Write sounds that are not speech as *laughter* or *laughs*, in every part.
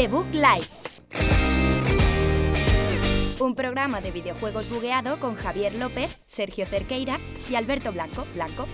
Debug Live. Un programa de videojuegos bugueado con Javier López, Sergio Cerqueira y Alberto Blanco. Blanco.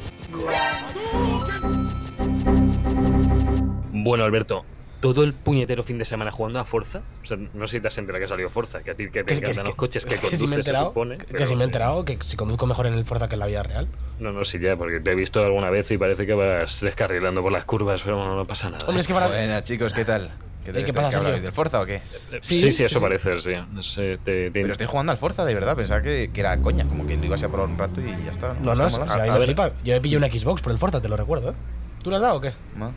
Bueno, Alberto, todo el puñetero fin de semana jugando a Forza. O sea, no sé si te has enterado que ha salido Forza, que a ti que te encantan los coches que, *laughs* conduces, me he se enterado, supone. que, pero- sí me he enterado, que si conduzco mejor en el Forza que en la vida real. No, no, sí, ya, porque te he visto alguna vez y parece que vas descarrilando por las curvas, pero no, no pasa nada. Hombre, es que para... Buenas chicos, ¿qué tal? ¿Qué, Eh, ¿qué tal pasa. Sergio? ¿Del Forza o qué? sí, sí, sí, eso sí. parece, sí. No sé, te- te- Pero estáis jugando al Forza, de verdad. Pensaba que, que era coña, como que lo ibas a probar un rato y ya está. No, no, o Está sea, molando. a mí A me ver. flipa. Yo he pillado una Xbox por el Forza, te lo recuerdo, ¿eh? ¿Tú le has dado o qué? Ma.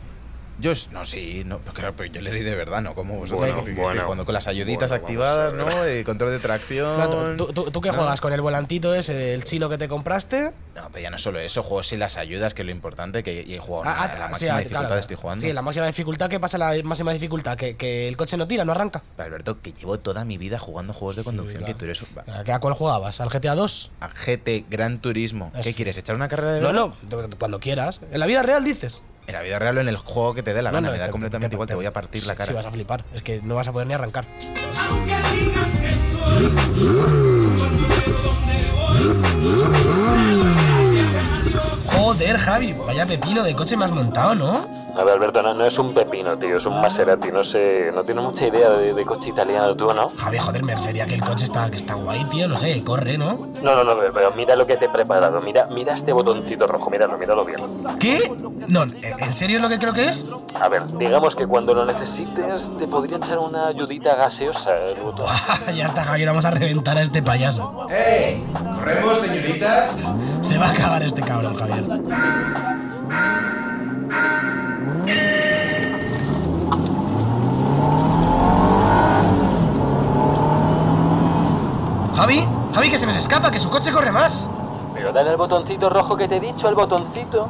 Yo, es- no, sí, no, pero, claro, pero yo le di de verdad, ¿no? Como vosotros, Bueno, que- que estoy bueno. jugando con las ayuditas Bueno, activadas, ¿no? Eh, control de tracción. Claro, ¿tú, tú, tú qué No. juegas con el volantito ese del chino que te compraste? No, pero ya no solo eso, juego sin las ayudas, que es lo importante, que y he jugado Ah, nada, ah, la sí, máxima ah, dificultad claro. estoy jugando. Sí, la máxima dificultad. ¿Qué pasa la máxima dificultad? ¿Que, que el coche no tira, no arranca? Pero, Alberto, que llevo toda mi vida jugando juegos de Sí, conducción, claro. que tú eres un... ¿A qué- ¿A cuál jugabas? ¿Al GTA 2? A GT, Gran Turismo. ¿Qué Es- quieres? ¿Echar una carrera de No, verdad? no, cuando quieras. En la vida real dices. En la vida real o en el juego que te dé la No, gana, no, me da te- completamente te- igual, te voy a partir la cara. Sí, vas a flipar. Es que no vas a poder ni arrancar. Joder, Javi, vaya pepino de coche me has montado, ¿no? A ver, Alberto, no, no es un pepino, tío, es un Maserati. No sé, no tienes mucha idea de, de coche italiano tú, ¿no? Javi, joder, me refería a que el coche está, que está guay, tío, no sé, corre, ¿no? No, no, no, pero- pero mira lo que te he preparado. Mira, mira este botoncito rojo, míralo, míralo bien. ¿Qué? No, ¿en serio es lo que creo que es? A ver, digamos que cuando lo necesites te podría echar una ayudita gaseosa el botón. *laughs* ya está, Javier, vamos a reventar a este payaso. ¡Ey! ¿Corremos, señoritas? Se va a acabar este cabrón, Javier. Javi, Javi, que se nos escapa, que su coche corre más. Pero dale al botoncito rojo que te he dicho, el botoncito.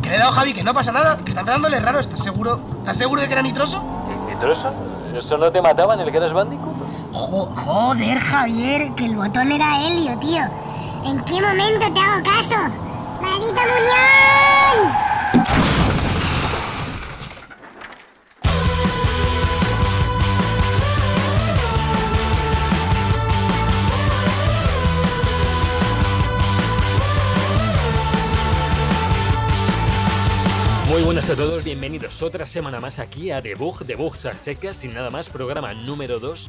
Que le he dado, Javi, que no pasa nada, que está empezándole raro, ¿estás seguro? ¿Estás seguro de que era nitroso? ¿Nitroso? ¿Eso no te mataba en el Crash Bandicoot? Jo- joder, Javier, que el botón era helio, tío. ¿En qué momento te hago caso? ¡Maldito muñón! Muy buenas a todos, bienvenidos otra semana más aquí a Debug, Debug a secas, sin nada más, programa número 2,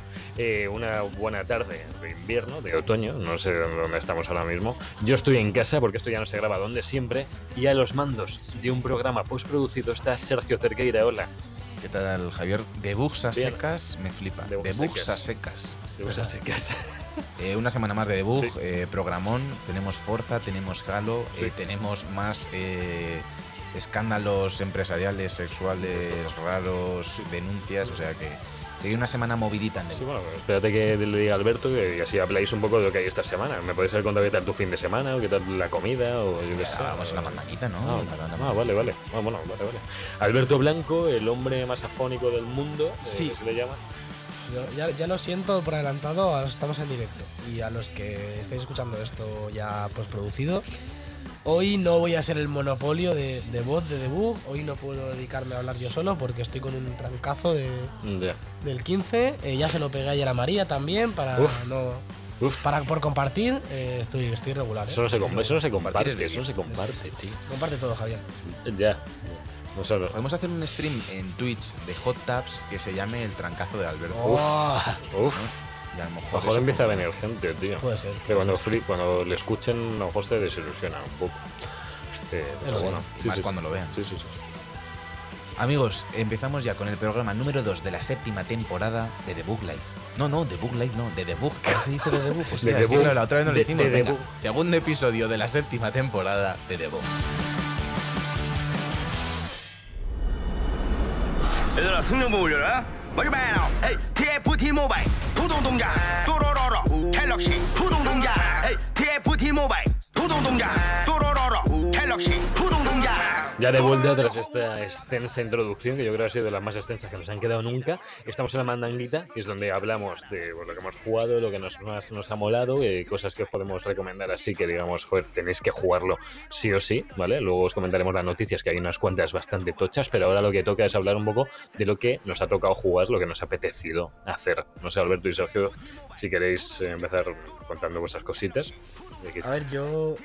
una buena tarde de invierno, de otoño, no sé dónde estamos ahora mismo. Yo estoy en casa porque esto ya no se graba donde siempre, y a los mandos de un programa postproducido está Sergio Cerqueira, hola. ¿Qué tal, Javier? Debugs a secas me flipa. Debugs a Debugs secas. secas. Debug a secas. *laughs* Eh, una semana más de debug, Sí. eh, programón, tenemos Forza, tenemos Halo, Sí. eh, tenemos más eh, escándalos empresariales, sexuales, raros, denuncias, o sea que sigue una semana movidita en Sí, debug. bueno, espérate que le diga a Alberto que así habláis un poco de lo que hay esta semana. ¿Me podéis haber contado qué tal tu fin de semana o qué tal la comida o yo qué sé? Vamos a la mandaquita, ¿no? Ah, ah, vale, vale. Ah, bueno, vale, vale. Alberto Blanco, el hombre más afónico del mundo, eh, Sí. se le llama. Ya, ya lo siento por adelantado, estamos en directo. Y a los que estáis escuchando esto ya postproducido, hoy no voy a ser el monopolio de, de voz de debug. Hoy no puedo dedicarme a hablar yo solo porque estoy con un trancazo de, del 15. Eh, ya se lo pegué ayer a María también para Uf. no. Uf, Para, por compartir, eh, estoy, estoy regular. ¿eh? eso no se, com- eso no se comparte, eso no se comparte, tío. Comparte todo, Javier. Ya. No solo. Podemos hacer un stream en Twitch de Hot Tabs que se llame El Trancazo de Alberto. Oh, Uf, Y a lo a mejor lo mejor empieza a venir gente, tío. puede ser. Que cuando, ser. fli- cuando le escuchen, a lo mejor se desilusiona un poco. Eh, pero sí, bueno, y más cuando lo vean. Sí, sí, sí. Amigos, empezamos ya con el programa número 2 de la séptima temporada de The Book Live. No, no, The Book Live no, de The Book. ¿Qué se dice de The Book? Hostia, The es que Book. claro, la otra vez no lo De- hicimos. de The Venga, Book. segundo episodio de la séptima temporada de The Book. 부동동자. 뚜로로로 갤럭시. 부동동자. TFT 모바일. 부동동자. 뚜로로로 갤럭시. 부동동자. Ya de vuelta tras esta extensa introducción, que yo creo que ha sido de las más extensas que nos han quedado nunca, estamos en la mandanguita, que es donde hablamos de pues, lo que hemos jugado, lo que nos, más nos ha molado, eh, cosas que os podemos recomendar así, que digamos, joder, tenéis que jugarlo sí o sí, ¿vale? Luego os comentaremos las noticias, que hay unas cuantas bastante tochas, pero ahora lo que toca es hablar un poco de lo que nos ha tocado jugar, lo que nos ha apetecido hacer. No sé, Alberto y Sergio, si queréis eh, empezar contando vuestras cositas. A ver, yo.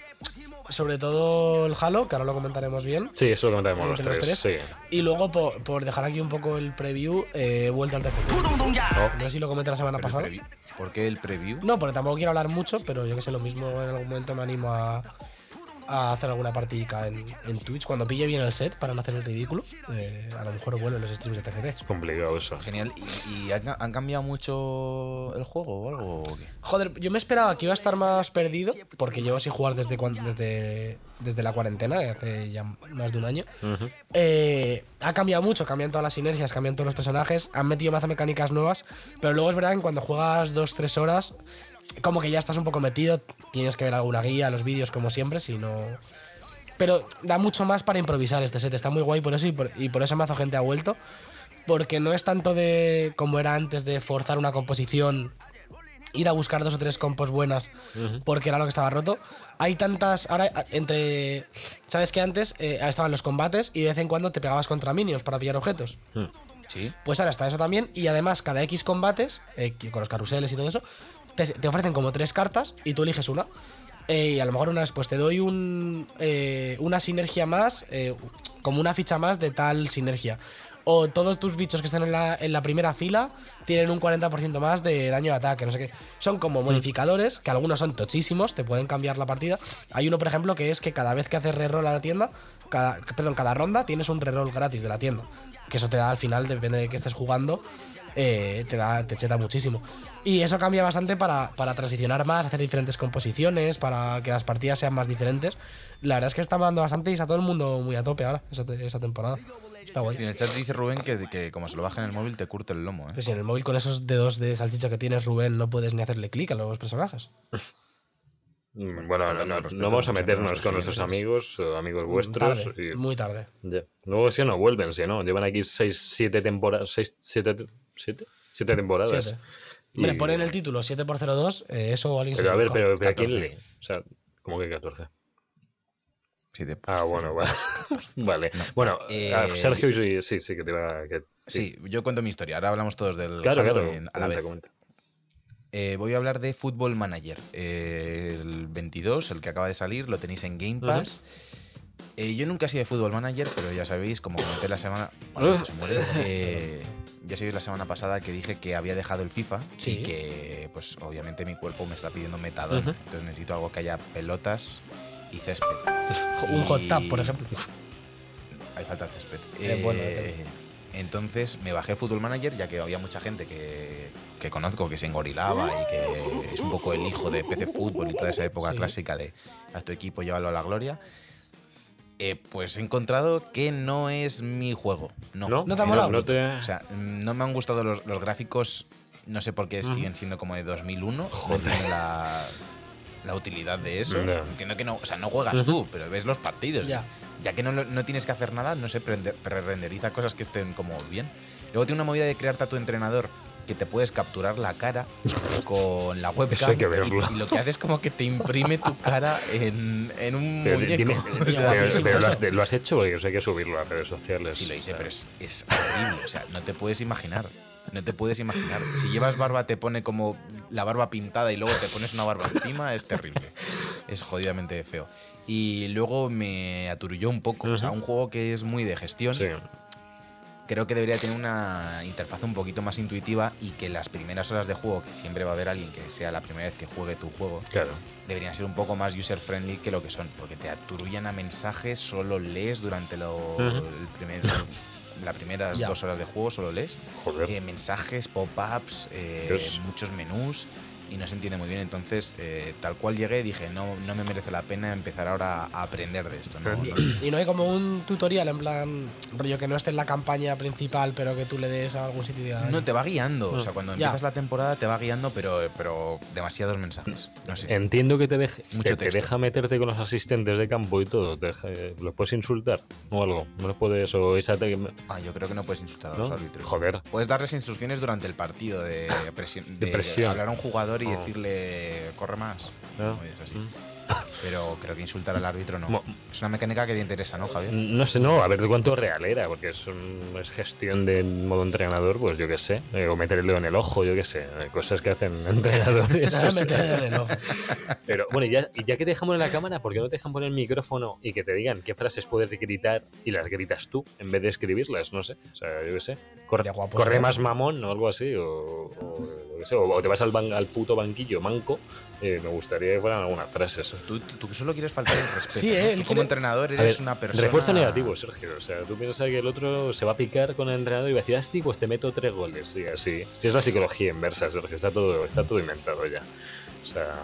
Sobre todo el Halo, que ahora lo comentaremos bien. Sí, eso lo comentaremos los tres. Los. Sí. Y luego, por, dejar aquí un poco el preview, eh, vuelta al TCG. No. no. sé si lo comenté la semana pasada. ¿Por qué el preview? No, porque tampoco quiero hablar mucho, pero yo que sé, lo mismo en algún momento me animo a, a hacer alguna partidica en, en Twitch. Cuando pille bien el set para no hacer el ridículo, eh, a lo mejor vuelven los streams de TFT. complicado eso. Genial. ¿Y, y han, han cambiado mucho el juego o algo? o qué? Joder, yo me esperaba que iba a estar más perdido, porque llevo sin jugar desde, desde, desde la cuarentena, hace ya más de un año. Eh, ha cambiado mucho, cambian todas las sinergias, cambian todos los personajes, han metido más mecánicas nuevas, pero luego es verdad que cuando juegas 2-3 horas, como que ya estás un poco metido, tienes que ver alguna guía, los vídeos como siempre, si no... Pero da mucho más para improvisar este set, está muy guay por eso y por, y por eso Mazo Gente ha vuelto, porque no es tanto de como era antes de forzar una composición, ir a buscar dos o tres compos buenas, porque era lo que estaba roto. Hay tantas. Ahora, entre. ¿Sabes que antes eh, estaban los combates y de vez en cuando te pegabas contra minions para pillar objetos? Sí. Pues ahora está eso también. Y además, cada X combates, eh, con los carruseles y todo eso, te, te ofrecen como tres cartas y tú eliges una. Eh, y a lo mejor una vez, pues te doy un, eh, una sinergia más, eh, como una ficha más de tal sinergia. O todos tus bichos que están en la, en la primera fila tienen un 40% más de daño de ataque, no sé qué. Son como modificadores, que algunos son tochísimos, te pueden cambiar la partida. Hay uno, por ejemplo, que es que cada vez que haces reroll a la tienda, cada, perdón, cada ronda tienes un reroll gratis de la tienda. Que eso te da al final, depende de que estés jugando, te da te cheta muchísimo. Y eso cambia bastante para, para transicionar más, hacer diferentes composiciones, para que las partidas sean más diferentes. La verdad es que está dando bastante y está todo el mundo muy a tope ahora, esa, te- esa temporada. Está guay. Sí, en el chat dice Rubén que, que como se lo baja en el móvil te curte el lomo. ¿eh? Pues si en el móvil con esos dedos de salchicha que tienes, Rubén, no puedes ni hacerle clic a los personajes. Mm, Bueno, no, vamos a meternos con nuestros amigos, o amigos vuestros. tarde, y- muy tarde. Luego si no vuelven, si no, llevan aquí 6, 7 temporadas. 6, 7, 7, 7 temporadas. Siete. Y- Hombre, ponen el título 7x02, eh, eso alguien se Pero a ver, pero, pero ¿a quién 14. lee? O sea, ¿cómo que 14? Sí, de- Ah, sí, bueno, vale. *laughs* *laughs* vale. Bueno, Eh, a Sergio sí, sí, sí que te va a. que- Sí, yo cuento mi historia. Ahora hablamos todos del Claro, claro. en- a la comenta, vez. comenta. Eh, voy a hablar de Football Manager. Eh, el 22, el que acaba de salir, lo tenéis en Game Pass. Eh, yo nunca he sido de Football Manager, pero ya sabéis, como comenté la semana. Ah. se muere, eh, ya sabéis la semana pasada que dije que había dejado el FIFA Sí. y que, pues, obviamente mi cuerpo me está pidiendo metadón. Ujú. Entonces necesito algo que haya pelotas y césped. *laughs* Un hot tub, Y- por ejemplo. Hay falta de césped. Eh, bueno, Eh, entonces me bajé Football Manager, ya que había mucha gente que, que conozco que se engorilaba y que es un poco el hijo de PC Fútbol y toda esa época Sí. clásica de a tu equipo llévalo a la gloria. Eh, pues he encontrado que no es mi juego. No, ¿No? ¿No te ha molado? No te- O sea, no me han gustado los, los gráficos. No sé por qué siguen siendo como de 2001. No tienen la, la utilidad de eso. Entiendo que no, o sea, no juegas tú, pero ves los partidos. Ya. Ya que no, no tienes que hacer nada, no sé, pre-renderiza cosas que estén como bien. Luego tiene una movida de crearte a tu entrenador que te puedes capturar la cara *laughs* con la webcam. Hay que verlo. Y, y lo que hace es como que te imprime tu cara en, en un Pero, muñeco. dime- *laughs* O pero- sea, guapísimo pero lo, has, eso. lo has hecho porque yo sé que hay que subirlo a redes sociales. Sí lo hice, o sea, pero es, es horrible. O sea, no te puedes imaginar. No te puedes imaginar. Si llevas barba, te pone como la barba pintada y luego te pones una barba encima, es terrible. Es jodidamente feo. Y luego me aturulló un poco. O sea, un juego que es muy de gestión. Sí. Creo que debería tener una interfaz un poquito más intuitiva y que las primeras horas de juego, que siempre va a haber alguien que sea la primera vez que juegue tu juego, Claro. deberían ser un poco más user friendly que lo que son, porque te aturullan a mensajes, solo lees durante lo, el primer, *laughs* las primeras Ya. dos horas de juego, solo lees. Joder. Eh, mensajes, pop-ups, eh, muchos menús. Y no se entiende muy bien. Entonces, eh, tal cual llegué, dije, no, no me merece la pena empezar ahora a aprender de esto. ¿no? Y, No- y no hay como un tutorial en plan, rollo que no esté en la campaña principal, pero que tú le des a algún sitio diga, No, te va guiando. O sea, cuando Ya. empiezas la temporada te va guiando, pero, pero demasiados mensajes. No sé. Entiendo que te, deje, Mucho que te deja meterte con los asistentes de campo y todo. Te deja- eh, ¿Los puedes insultar o algo? ¿No los puedes? O esa te- Ah, yo creo que no puedes insultar a ¿no? los árbitros. Joder. Puedes darles instrucciones durante el partido de, presión, De de presión. hablar a un jugador y Oh. decirle corre más. Así. mm. Pero creo que insultar al árbitro no. Mo- Es una mecánica que te interesa, ¿no, Javier? No sé, no, a ver cuánto real era, porque es, un- es gestión de modo entrenador, pues yo qué sé. eh, o meter el dedo en el ojo, yo qué sé. eh, cosas que hacen *laughs* entrenadores. "Nada, meter en el ojo". Pero bueno, y ya, y ya que te dejan poner la cámara, ¿por qué no te dejan poner el micrófono y que te digan qué frases puedes gritar y las gritas tú en vez de escribirlas? No sé. O sea, yo qué sé. Corre, guapo, corre más mamón o algo así. O, o, yo qué sé, o- te vas al, ban- al puto banquillo manco. eh, me gustaría que fueran algunas frases. Tú, tú solo quieres faltar el *laughs* respeto. Sí, ¿no? eh, Tú como entrenador eres ver, una persona. Refuerzo negativo, Sergio. O sea, tú piensas que el otro se va a picar con el entrenador y va a decir, ah, sí, pues te meto tres goles. Y así. Si es la psicología inversa, Sergio. Está todo, está todo inventado ya. O sea.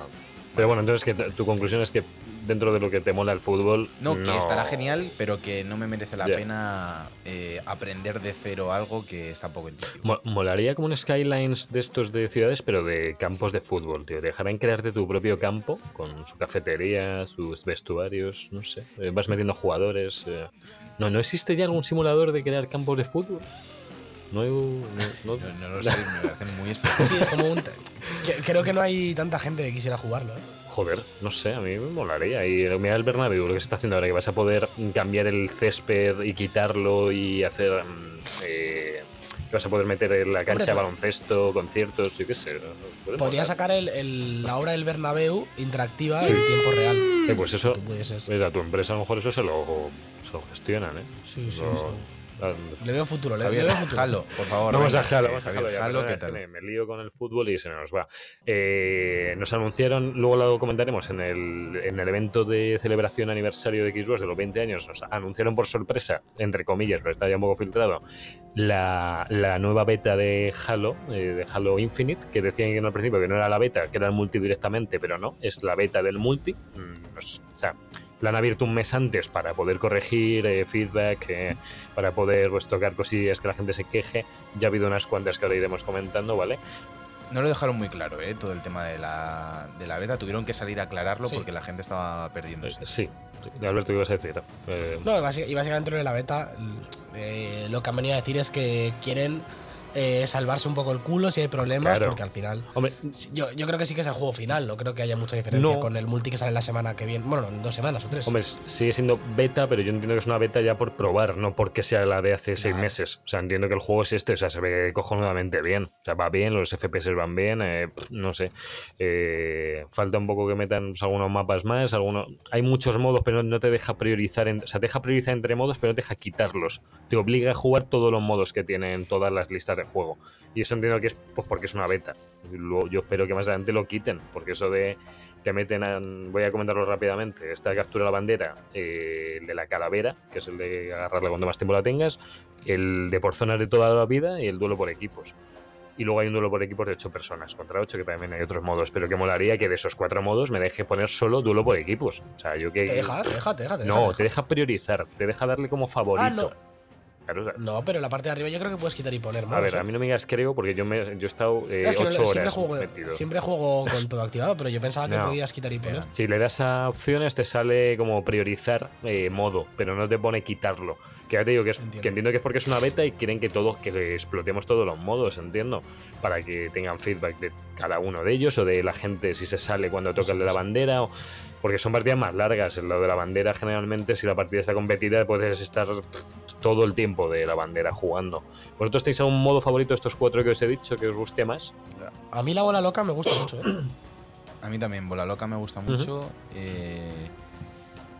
Pero bueno, entonces que tu conclusión es que dentro de lo que te mola el fútbol. No, que estará genial, pero que no me merece la pena eh, aprender de cero algo que está poco intuitivo. Mo- Molaría como un Skylines de estos de ciudades, pero de campos de fútbol, tío. Dejarán crearte tu propio campo con su cafetería, sus vestuarios, no sé. Eh, Vas metiendo jugadores. eh. No, ¿no existe ya algún simulador de crear campos de fútbol? No hay un- no- no- No, no lo sé, me parecen muy específicos. Sí, es como un... que- Creo que no hay tanta gente que quisiera jugarlo, ¿eh? Joder, no sé, a mí me molaría. Y mira el Bernabéu, lo que se está haciendo ahora, que vas a poder cambiar el césped y quitarlo y hacer... mm, eh, que vas a poder meter en la cancha de baloncesto, conciertos, yo qué sé. Podría molar. sacar el- el- la obra del Bernabéu interactiva en tiempo real. Eh, pues eso, Mira, a tu empresa a lo mejor eso se lo, se lo gestionan, ¿eh? Sí, sí, Lo- sí. Le veo futuro, le, veo futuro. Jalo, por favor. Vamos venga, a Jalo, eh, vamos a Javier, Jalo ¿qué tal? me, me lío con el fútbol y se nos va. Eh, nos anunciaron, luego lo comentaremos, en el, en el evento de celebración aniversario de Xbox de los 20 años, nos anunciaron por sorpresa, entre comillas, pero está ya un poco filtrado, la, la nueva beta de Halo, eh, de Halo Infinite, que decían que al principio que no era la beta, que era el multi directamente, pero no, es la beta del multi. Mm, nos- o sea, la han abierto un mes antes para poder corregir eh, feedback, eh, para poder pues, tocar cosillas que la gente se queje. Ya ha habido unas cuantas que ahora iremos comentando, ¿vale? No lo dejaron muy claro, ¿eh? Todo el tema de la, de la beta. Tuvieron que salir a aclararlo Sí. porque la gente estaba perdiéndose. Eh, sí, sí. Alberto, ¿qué ibas a decir? Eh, No, y básicamente lo de la beta, eh, lo que han venido a decir es que quieren eh, salvarse un poco el culo si hay problemas, Claro. porque al final. Hombre, Yo, yo creo que sí que es el juego final, no creo que haya mucha diferencia No. con el multi que sale la semana que viene. Bueno, en dos semanas o tres. Hombre, sigue siendo beta, pero yo entiendo que es una beta ya por probar, no porque sea la de hace seis meses. O sea, entiendo que el juego es este, o sea, se ve cojonudamente bien. O sea, va bien, los FPS van bien, eh, no sé. Eh, falta un poco que metan pues, algunos mapas más, algunos... Hay muchos modos, pero no te deja priorizar, en- o sea, te deja priorizar entre modos, pero no te deja quitarlos. Te obliga a jugar todos los modos que tienen todas las listas de juego. Y eso entiendo que es pues, porque es una beta. Luego yo espero que más adelante lo quiten, porque eso de te meten a, voy a comentarlo rápidamente, esta captura de la bandera, eh, el de la calavera, que es el de agarrarla cuando más tiempo la tengas, el de por zonas de toda la vida y el duelo por equipos. Y luego hay un duelo por equipos de 8 personas contra 8, que también hay otros modos, pero que molaría que de esos cuatro modos me deje poner solo duelo por equipos. O sea, yo que... ¿Te deja? ¿Te deja? ¿Te deja? ¿Te No, deja? te deja priorizar, te deja darle como favorito. Ah, no. No, pero la parte de arriba yo creo que puedes quitar y poner a modos, ver, ¿eh? a mí no me digas creo porque yo, me, yo he estado eh, Es que no, 8 siempre, horas juego, metido. siempre juego con todo activado, pero yo pensaba que No. podías quitar y poner. Si le das a opciones te sale como priorizar eh, modo, pero no te pone quitarlo. Que ya te digo que, es, Entiendo. que entiendo que es porque es una beta y quieren que todos, que explotemos todos los modos, entiendo, para que tengan feedback de cada uno de ellos o de la gente si se sale cuando toca Sí, el de la bandera o porque son partidas más largas. En lo de la bandera generalmente si la partida está competida puedes estar todo el tiempo de la bandera jugando. ¿Vosotros tenéis algún modo favorito de estos cuatro que os he dicho que os guste más? A mí la bola loca me gusta mucho, ¿eh? *coughs* A mí también, Bola Loca me gusta mucho. eh,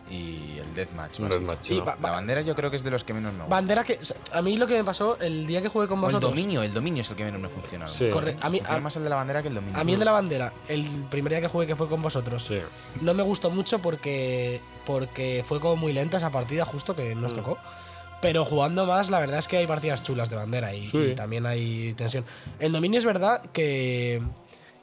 y el Deathmatch. Deathmatch, ba- La bandera yo creo que es de los que menos me gusta. Bandera que. A mí lo que me pasó el día que jugué con O el vosotros. dominio, el dominio es el que menos me funciona. Sí. Corre- a mí- Funciona a- más el de la bandera que el dominio. A mí el de la bandera, el primer día que jugué que fue con vosotros, Sí. no me gustó mucho porque, porque fue como muy lenta esa partida justo que nos Mm. tocó. Pero jugando más, la verdad es que hay partidas chulas de bandera y, Sí. y también hay tensión. En dominio es verdad que,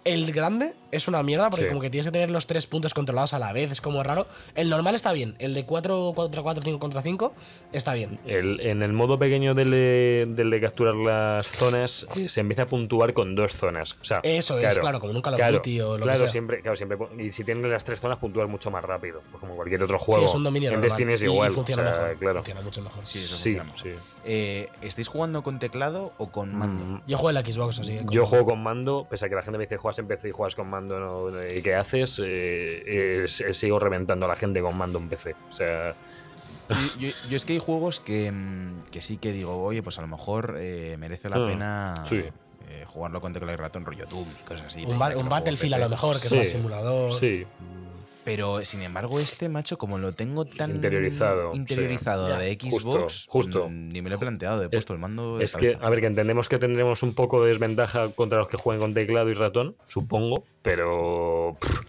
El grande es una mierda porque Sí. como que tienes que tener los tres puntos controlados a la vez, es como raro. El normal está bien, el de 4 contra 4, 5 contra 5 está bien. El- en el modo pequeño del de, del de capturar las zonas se empieza a puntuar con dos zonas. O sea, Eso es, claro, como en un Call of claro, Duty o lo que claro, sea. Siempre, claro, siempre. Y si tienes las tres zonas, puntúas mucho más rápido. Pues como cualquier otro juego. sí, es un dominio en normal. Destiny es igual. Y funciona o sea, mejor. Claro. Funciona mucho mejor. Sí, eso Sí, sí. Eh, ¿Estáis jugando con teclado o con mando? Mm, Yo juego en la Xbox, así que. Yo juego con mando, pese a que la gente me dice juegas en PC y juegas con mando, ¿no? ¿y qué haces? Eh, eh, s- sigo reventando a la gente con mando en PC. O sea, Sí, yo, yo es que hay juegos que, mm, que sí que digo, oye, pues a lo mejor eh, merece la Mm, pena sí. eh, jugarlo con teclado y ratón, rollo Doom y cosas así. Un, ba- que Battlefield a lo mejor, que Sí. es más simulador. sí. Pero sin embargo, este macho, como lo tengo tan Interiorizado, interiorizado sí. de Ya, Xbox, justo. mm, ni me lo he planteado, he puesto el mando. de Es que, a ver, que entendemos que tendremos un poco de desventaja contra los que jueguen con teclado y ratón, supongo, pero pff,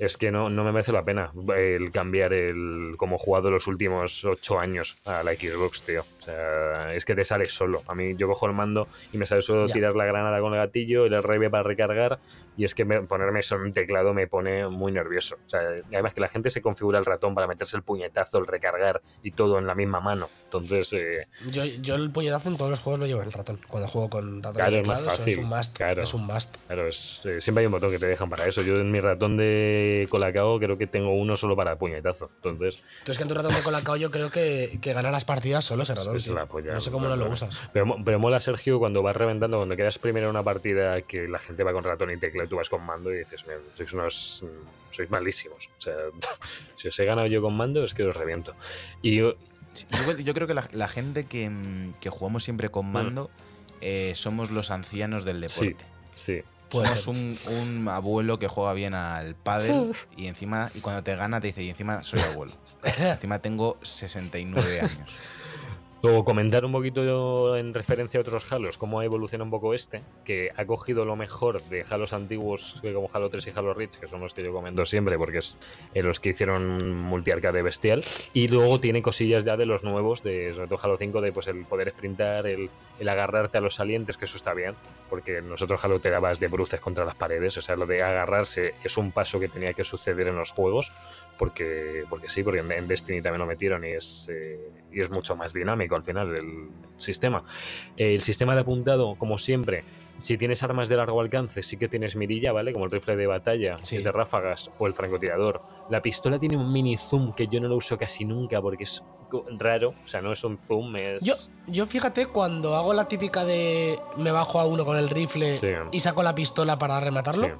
es que no, no me merece la pena el cambiar el como he jugado los últimos ocho años a la Xbox, tío. O sea, es que te sale solo. A mí yo cojo el mando y me sale solo tirar la granada con el gatillo, el RB para recargar, y es que me- ponerme eso en un teclado me pone muy nervioso. O sea, además que la gente se configura el ratón para meterse el puñetazo, el recargar y todo en la misma mano. Entonces, eh, Yo, yo el puñetazo en todos los juegos lo llevo en el ratón. Cuando juego con ratón Claro, y es más teclado, fácil, es un must. claro. Es un must. Claro, es, eh, siempre hay un botón que te dejan para eso. Yo en mi ratón de Colacao creo que tengo uno solo para puñetazo. Entonces, Tú es que en tu ratón de Colacao yo creo que, que gana las partidas solo ese ratón. es tío. la polla. no sé cómo no lo usas. Pero, mo- pero mola, Sergio, cuando vas reventando, cuando quedas primero en una partida que la gente va con ratón y tecla y tú vas con mando y dices, "Mira, sois unos. mm, sois malísimos. O sea, *laughs* si os he ganado yo con mando es que os reviento. Y yo- Sí, yo, yo creo que la, la gente que, mm, que jugamos siempre Mm. con mando eh, somos los ancianos del sí, deporte. sí. Puede Somos un, un abuelo que juega bien al pádel y encima, y cuando te gana te dice, y encima soy abuelo. *laughs* encima tengo 69 años. Luego comentar un poquito en referencia a otros Halos, cómo ha evolucionado un poco este, que ha cogido lo mejor de Halos antiguos como Halo 3 y Halo Reach, que son los que yo comento siempre, porque es en los que hicieron multiarcade bestial, y luego tiene cosillas ya de los nuevos, de sobre todo Halo 5, de pues el poder sprintar, el, el agarrarte a los salientes, que eso está bien, porque nosotros Halo te dabas de bruces contra las paredes, o sea, lo de agarrarse es un paso que tenía que suceder en los juegos, porque, porque sí, porque en, Destiny también lo metieron y es, eh, y es mucho más dinámico al final el sistema. El sistema de apuntado, como siempre, si tienes armas de largo alcance, sí que tienes mirilla, ¿vale? Como el rifle de batalla, Sí. el de ráfagas o el francotirador. La pistola tiene un mini zoom que yo no lo uso casi nunca porque es raro, o sea, no es un zoom, es... Yo, yo fíjate, cuando hago la típica de me bajo a uno con el rifle Sí. y saco la pistola para rematarlo, Sí.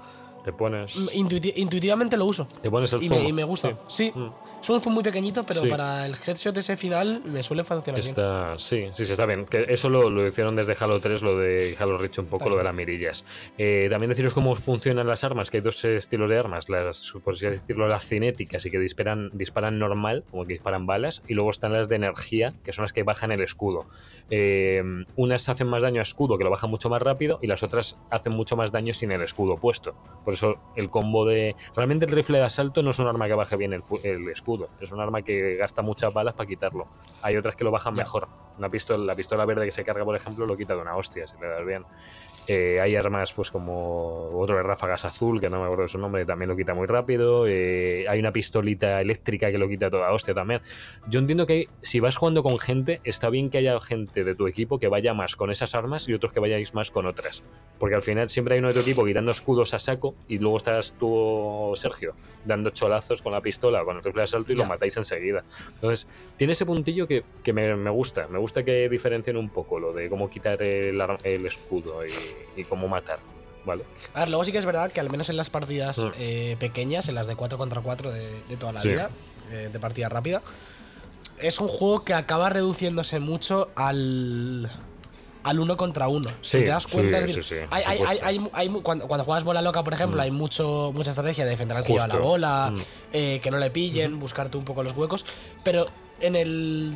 Te pones, mm, intuiti- intuitivamente lo uso. te pones el Y zoom. me, y me gusta. Sí. Mm. Es un zoom muy pequeñito, pero Sí. para el headshot ese final me suele funcionar bien. Sí, sí, sí, está bien. Que eso lo, lo hicieron desde Halo 3, lo de Halo Reach, un poco Está lo de las mirillas. Eh, también deciros cómo funcionan las armas, que hay dos estilos de armas, las, por así decirlo, las cinéticas y que disparan, disparan normal, como que disparan balas, y luego están las de energía, que son las que bajan el escudo. Eh, unas hacen más daño a escudo, que lo bajan mucho más rápido, y las otras hacen mucho más daño sin el escudo puesto. Por eso el combo de... Realmente el rifle de asalto no es un arma que baje bien el, escudo, es un arma que gasta muchas balas para quitarlo. Hay otras que lo bajan mejor. Una pistola, la pistola verde que se carga, por ejemplo, lo quita de una hostia, si le das bien. Eh, hay armas, pues como otro de ráfagas azul, que no me acuerdo de su nombre, también lo quita muy rápido. Eh, hay una pistolita eléctrica que lo quita toda hostia también. Yo entiendo que si vas jugando con gente, está bien que haya gente de tu equipo que vaya más con esas armas y otros que vayáis más con otras. Porque al final siempre hay uno de tu equipo quitando escudos a saco y luego estás tú, Sergio, dando cholazos con la pistola, con el rifle de asalto y lo matáis enseguida. Entonces, tiene ese puntillo que, que me, me gusta. Me gusta que diferencien un poco lo de cómo quitar el, el escudo y, y cómo matar. ¿Vale? A ver, luego sí que es verdad que al menos en las partidas Mm. eh, pequeñas, en las de 4 contra 4 de, de toda la Sí. vida, eh, de partida rápida, es un juego que acaba reduciéndose mucho al al uno contra uno. Sí, si te das cuenta, sí, es sí, hay, hay- hay- hay- cuando, cuando juegas bola loca, por ejemplo, Mm. hay mucho mucha estrategia de defender al lleva la bola, Mm. eh, que no le pillen, buscarte un poco los huecos. Pero en el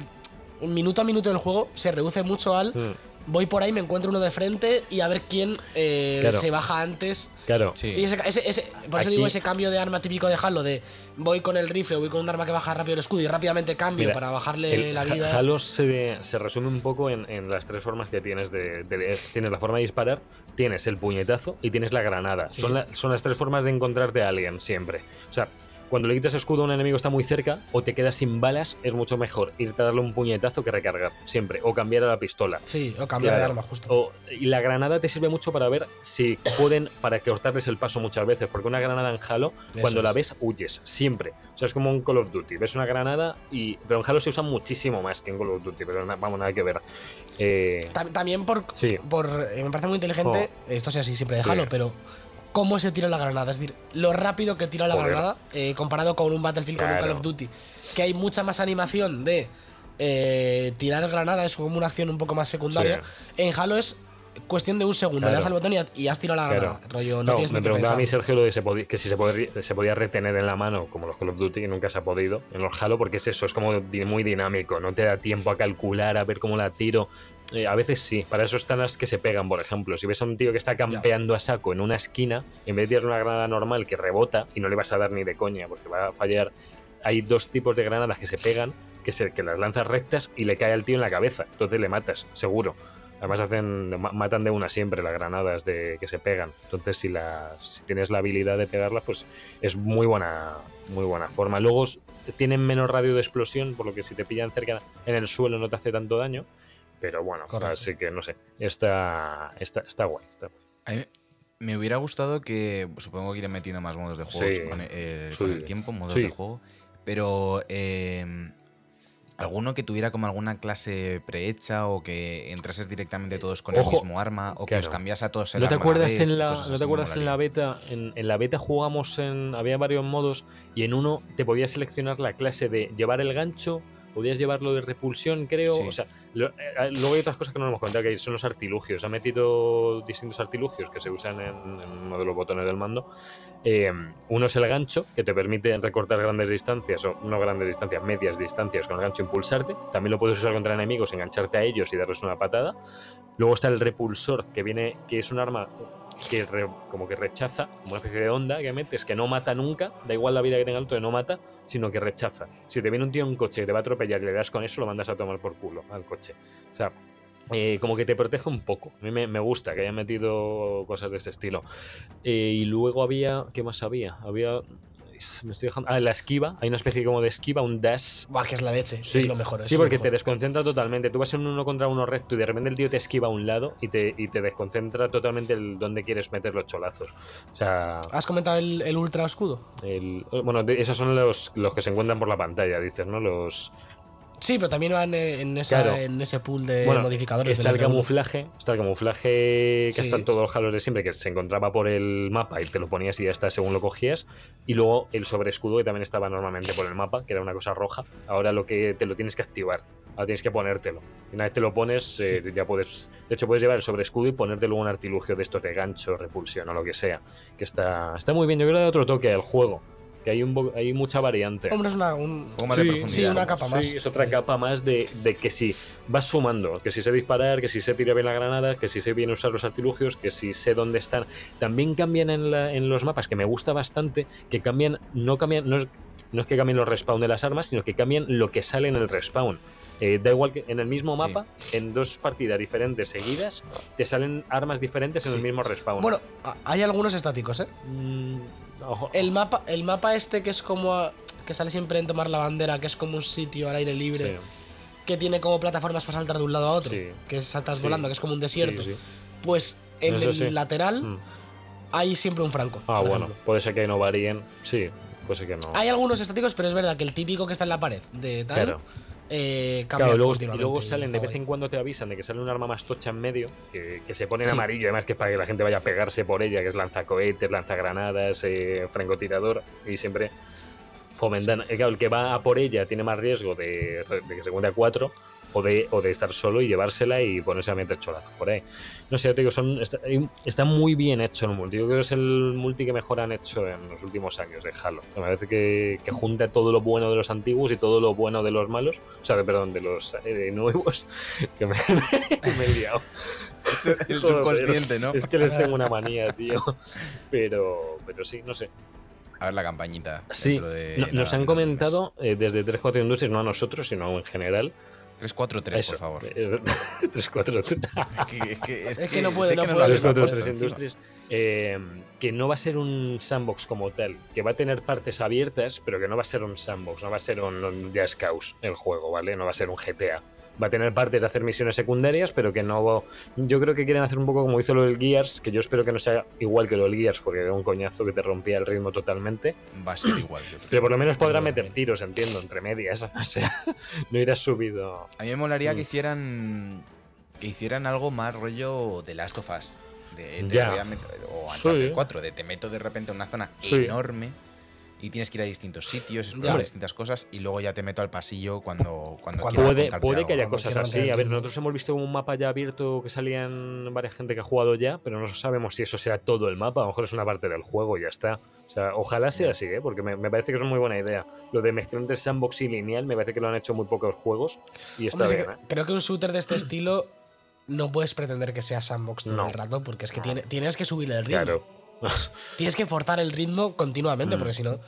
minuto a minuto del juego se reduce mucho al Mm. voy por ahí, me encuentro uno de frente y a ver quién eh, Claro. se baja antes. Claro. Sí. Y ese, ese- ese- por eso Aquí- digo ese cambio de arma típico de Halo, de voy con el rifle o voy con un arma que baja rápido el escudo y rápidamente cambio Mira, para bajarle el la vida. Halo se, se resume un poco en, en las tres formas que tienes de, de- Tienes la forma de disparar, tienes el puñetazo y tienes la granada. Sí. Son, la- son las tres formas de encontrarte a alguien siempre. O sea, cuando le quitas escudo a un enemigo está muy cerca o te quedas sin balas, es mucho mejor irte a darle un puñetazo que recargar, siempre. O cambiar a la pistola. Sí, o cambiar de Claro. arma, justo. O- y la granada te sirve mucho para ver si pueden, para cortarles el paso muchas veces, porque una granada en Halo, Eso cuando la es. ves, huyes, siempre. O sea, es como un Call of Duty, ves una granada y... Pero en Halo se usa muchísimo más que en Call of Duty, pero vamos, nada que ver. Eh, Tam- También por, Sí. por eh, me parece muy inteligente, esto sea así siempre de Sí. Halo, pero cómo se tira la granada, es decir, lo rápido que tira la Joder. granada eh, comparado con un Battlefield con un Call Claro. of Duty, que hay mucha más animación de eh, tirar granada, es como una acción un poco más secundaria. En Halo es cuestión de un segundo, Claro. le das al botón y, has tirado la Claro. granada. Rollo, no, No, tienes me ni que preguntaba a mí. Sergio lo de se podía- que si se, podía retener en la mano como los Call of Duty y nunca se ha podido en los Halo porque es eso, es como muy dinámico, no te da tiempo a calcular, a ver cómo la tiro. Eh, a veces sí, para eso están las que se pegan, por ejemplo. Si ves a un tío que está campeando a saco en una esquina, en vez de tirar una granada normal que rebota y no le vas a dar ni de coña porque va a fallar, hay dos tipos de granadas que se pegan, que, se, que las lanzas rectas y le cae al tío en la cabeza. Entonces le matas, seguro. Además hacen ma- matan de una siempre las granadas de que se pegan. Entonces si las si tienes la habilidad de pegarlas, pues es muy buena muy buena forma. Luego tienen menos radio de explosión, por lo que si te pillan cerca en el suelo no te hace tanto daño. Pero bueno, Correcto. así que no sé. Está está, está guay. está guay. A mí me hubiera gustado que, supongo que iré metiendo más modos de juego Sí, con, eh, sí. con el tiempo, modos Sí. de juego, pero eh, alguno que tuviera como alguna clase prehecha o que entrases directamente todos con Ojo, el mismo arma o que os claro. cambias a todos el ¿No te arma acuerdas vez en la no te acuerdas en la beta en, en la beta jugamos en había varios modos y en uno te podías seleccionar la clase de llevar el gancho podías llevarlo de repulsión creo Sí. o sea lo- eh, luego hay otras cosas que no nos hemos contado que son los artilugios. Ha metido distintos artilugios que se usan en, en uno de los botones del mando. Eh, uno es el gancho que te permite recortar grandes distancias o no grandes distancias medias distancias con el gancho impulsarte. También lo puedes usar contra enemigos engancharte a ellos y darles una patada. Luego está el repulsor, que viene, que es un arma que como que rechaza, como una especie de onda que metes, que no mata nunca, da igual la vida que tenga el otro, no mata, sino que rechaza. Si te viene un tío en coche que te va a atropellar y le das con eso, lo mandas a tomar por culo al coche. O sea, eh, como que te protege un poco. A mí me, me gusta que hayan metido cosas de ese estilo. Eh, y luego había, ¿qué más había? Había... Me estoy dejando. Ah, la esquiva. Hay una especie como de esquiva, un dash. Buah, que es la leche, Sí, es lo mejor. es sí porque mejor. te desconcentra totalmente. Tú vas en uno contra uno recto y de repente el tío te esquiva a un lado y te, y te desconcentra totalmente el dónde quieres meter los cholazos. O sea, ¿Has comentado el, el ultra escudo? el- bueno, esos son los, los que se encuentran por la pantalla, dices, ¿no? Los. Sí, pero también van en, en esa- Claro. en ese pool de bueno, modificadores está del el R1. camuflaje, está el camuflaje que Sí. está en todos los halos de siempre, que se encontraba por el mapa y te lo ponías y ya está según lo cogías. Y luego el sobreescudo que también estaba normalmente por el mapa, que era una cosa roja. Ahora lo que te lo tienes que activar. Ahora tienes que ponértelo. Y una vez te lo pones, eh, ya puedes. De hecho, puedes llevar el sobreescudo y ponerte luego un artilugio de estos de gancho, repulsión o lo que sea. Que está, está muy bien. Yo creo que le da otro toque al juego. Que hay, un, hay mucha variante. Hombre, es una, un- de Sí, profundidad. sí, una capa más. Sí, es otra capa más de, de que si vas sumando, que si sé disparar, que si sé tirar bien la granada, que si sé bien usar los artilugios, que si sé dónde están. También cambian en, la- en los mapas, que me gusta bastante, que cambian, no cambian, no es, no es que cambien los respawn de las armas, sino que cambian lo que sale en el respawn. Eh, da igual que en el mismo Sí. mapa, en dos partidas diferentes seguidas, te salen armas diferentes en Sí. el mismo respawn. Bueno, hay algunos estáticos, ¿eh? Mm, El mapa, el mapa este que es como que sale siempre en tomar la bandera, que es como un sitio al aire libre, sí, que tiene como plataformas para saltar de un lado a otro, Sí. que saltas Sí. volando, que es como un desierto. Pues en Eso el lateral Mm. hay siempre un franco. Ah, bueno, ejemplo. puede ser que no varíen. Sí, puede ser que no. Hay algunos estáticos, pero es verdad que el típico que está en la pared de tal. Eh, Claro, luego, y luego salen, de vez en cuando te avisan de que sale un arma más tocha en medio, que, que se pone en Sí. amarillo, además que es para que la gente vaya a pegarse por ella, que es lanzacohetes, lanzagranadas, eh, francotirador, y siempre fomentan. eh, Claro, el que va a por ella tiene más riesgo de, de que se encuentre a cuatro, o de, o de estar solo y llevársela y ponerse a meter cholazos por ahí. No sé, te digo, son, está, muy bien hecho el multi. Yo creo que es el multi que mejor han hecho en los últimos años de Halo. Me parece que, que junta todo lo bueno de los antiguos y todo lo bueno de los malos. O sea, de, perdón, de los eh, nuevos. *laughs* Que me, me he liado. Es el *laughs* subconsciente, ¿no? Es que les tengo una manía, tío. Pero, pero sí, no sé. A ver la campañita. Sí, de no- nos han comentado eh, desde 3-4 Industries, no a nosotros, sino en general. Mes. 343, Eso, por favor. *laughs* eh, 3-4 Es que, es que- es Es que que no puede, no que puede. 3-4-3 encima. Industries. eh, que no va a ser un sandbox como tal, que va a tener partes abiertas, pero que no va a ser un sandbox, no va a ser un, un Just Cause el juego, ¿vale? No va a ser un GTA. Va a tener partes de hacer misiones secundarias, pero que no. Yo creo que quieren hacer un poco como hizo lo del Gears, que yo espero que no sea igual que lo del Gears, porque era un coñazo que te rompía el ritmo totalmente. Va a ser igual. yo. Pero por lo menos podrá meter también. tiros, entiendo, entre medias. *laughs* O sea, no irás subido. A mí me molaría Mm. que hicieran que hicieran algo más rollo de Last of Us. De, te Ya. voy a met- o Sí. Uncharted 4, de te meto de repente en una zona Sí. enorme y tienes que ir a distintos sitios, Ya. explorar distintas cosas y luego ya te meto al pasillo cuando, cuando, Cuando Puede, puede algo. que haya cuando cosas así. A ver, nosotros hemos visto un mapa ya abierto que salían varias gente que ha jugado ya, pero no sabemos si eso sea todo el mapa. A lo mejor es una parte del juego y ya está. O sea, ojalá sea así, ¿eh? porque me, me parece que es una muy buena idea. Lo de mezclar entre sandbox y lineal me parece que lo han hecho muy pocos juegos y está Hombre, bien. ¿eh? Creo que un shooter de este estilo no puedes pretender que sea sandbox todo No. el rato, porque es que tiene- tienes que subir el ritmo. Claro. Tienes que forzar el ritmo continuamente, Mm. porque si no,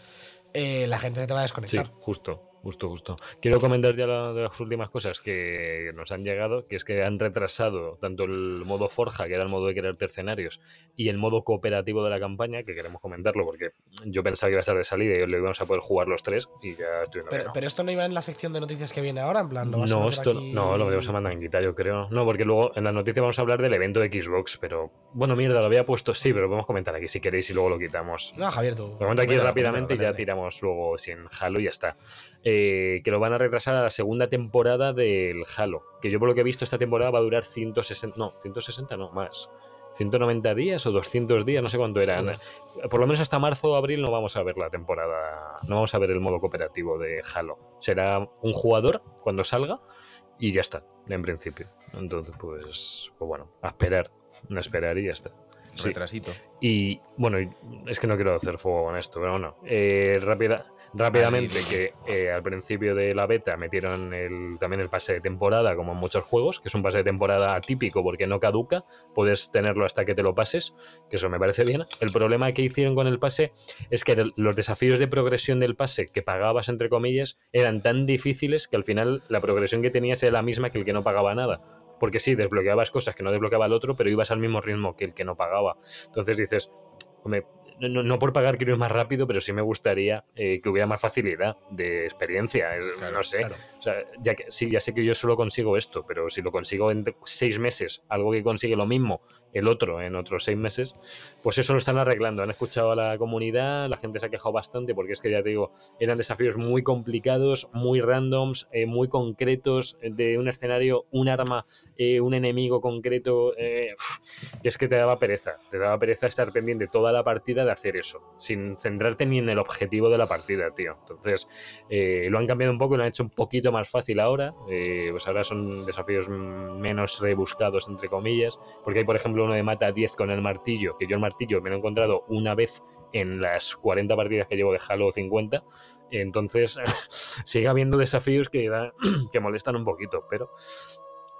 eh, la gente te va a Sí, desconectar. justo, justo, justo. Quiero comentar ya la- de las últimas cosas que nos han llegado, que es que han retrasado tanto el modo Forja, que era el modo de crear escenarios, y el modo cooperativo de la campaña, que queremos comentarlo, porque yo pensaba que iba a estar de salida y lo íbamos a poder jugar los tres, y ya estoy Pero, no. pero esto no iba en la sección de noticias que viene ahora, en plan, lo vas a No, esto aquí- no, lo vamos a mandar en quita, yo creo. No, porque luego en la noticia vamos a hablar del evento de Xbox, pero bueno, mierda, lo había puesto, sí, pero lo podemos comentar aquí si queréis y luego lo quitamos. No, Javier, tú. Lo comento aquí rápidamente y ya tiramos luego sin Halo y ya está. Eh, que lo van a retrasar a la segunda temporada del Halo. Que yo por lo que he visto esta temporada va a durar 160, no, 160 no, más. 190 días o 200 días, no sé cuánto eran. Por lo menos hasta marzo o abril no vamos a ver la temporada, no vamos a ver el modo cooperativo de Halo. Será un jugador cuando salga y ya está, en principio. Entonces, pues, pues bueno, a esperar, a esperar y ya está. Sí. Retrasito. Y bueno, es que no quiero hacer fuego con esto, pero bueno. Eh, rápida, rápidamente, que eh, al principio de la beta metieron el, también el pase de temporada, como en muchos juegos, que es un pase de temporada atípico porque no caduca, puedes tenerlo hasta que te lo pases, que eso me parece bien. El problema que hicieron con el pase es que los desafíos de progresión del pase que pagabas, entre comillas, eran tan difíciles que al final la progresión que tenías era la misma que el que no pagaba nada. Porque sí, desbloqueabas cosas que no desbloqueaba el otro, pero ibas al mismo ritmo que el que no pagaba. Entonces dices, hombre, no, no- por pagar quiero ir más rápido, pero sí me gustaría eh, que hubiera más facilidad de experiencia. Claro, no sé. claro. O sea, ya que, sí, ya sé que yo solo consigo esto, pero si lo consigo en seis meses, algo que consigue lo mismo el otro en otros seis meses, pues eso lo están arreglando. Han escuchado a la comunidad, la gente se ha quejado bastante porque es que ya te digo, eran desafíos muy complicados, muy randoms, eh, muy concretos, eh, de un escenario, un arma, eh, un enemigo concreto, es que te daba pereza, te daba pereza estar pendiente toda la partida de hacer eso, sin centrarte ni en el objetivo de la partida, tío. Entonces, lo han cambiado un poco lo han hecho un poquito más fácil ahora, pues ahora son desafíos menos rebuscados, entre comillas, porque hay, por ejemplo, uno de mata 10 con el martillo, que yo el martillo me lo he encontrado una vez en las 40 partidas que llevo de Halo 50. Entonces, *laughs* sigue habiendo desafíos que, da- *clears throat* que molestan un poquito, pero.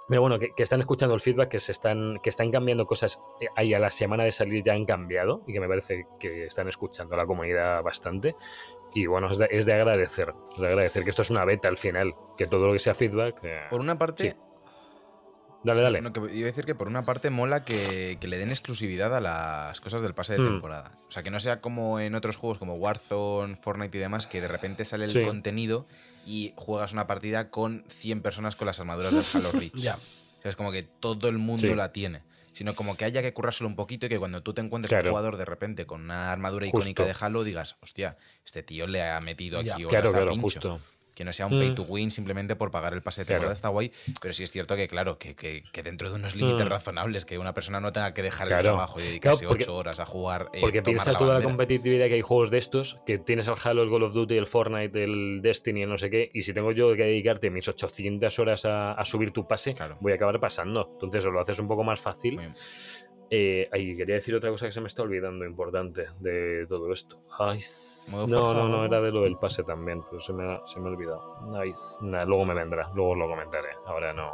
Pero bueno, que, que están escuchando el feedback, que se están, que están cambiando cosas eh, ahí a la semana de salir ya han cambiado y que me parece que están escuchando a la comunidad bastante. Y bueno, es de, es de agradecer, es de agradecer que esto es una beta al final, que todo lo que sea feedback. eh, Por una parte, Sí. Dale, dale. No, que iba a decir que por una parte mola que, que le den exclusividad a las cosas del pase de Hmm. temporada. O sea, que no sea como en otros juegos como Warzone, Fortnite y demás, que de repente sale el Sí. contenido y juegas una partida con 100 personas con las armaduras del Halo *laughs* Reach. Ya. O sea, es como que todo el mundo Sí. la tiene. Sino como que haya que currárselo un poquito y que cuando tú te encuentres Claro. un jugador de repente con una armadura Justo. icónica de Halo digas, hostia, este tío le ha metido Ya. aquí Claro, horas a claro, pincho. justo. Que no sea un pay Mm. to win simplemente por pagar el pase de Claro. temporada está guay. Pero sí es cierto que, claro, que, que- que dentro de unos límites Mm. razonables, que una persona no tenga que dejar el trabajo y dedicarse Claro, porque- ocho horas a jugar. eh, Porque piensa la toda la competitividad que hay juegos de estos, que tienes el Halo, el Call of Duty, el Fortnite, el Destiny, el no sé qué, y si tengo yo que dedicarte mis 800 horas a, a subir tu pase, Claro. voy a acabar pasando. Entonces, o lo haces un poco más fácil. Eh, y quería decir otra cosa que se me está olvidando importante de todo esto. Ay, Modo no, no, no, ¿no? era de lo del pase también, pero se me ha, se me ha olvidado. Ay, nada, luego me vendrá, luego os lo comentaré. Ahora no,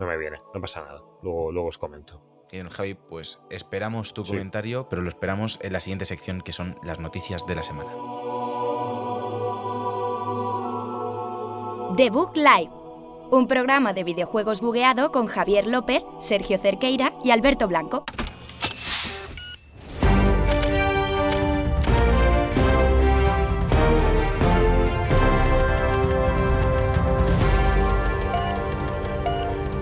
no me viene, no pasa nada. Luego, luego os comento. Bien, Javi, pues esperamos tu Sí. comentario, pero lo esperamos en la siguiente sección que son las noticias de la semana. The Book Live, un programa de videojuegos bugueado con Javier López, Sergio Cerqueira y Alberto Blanco.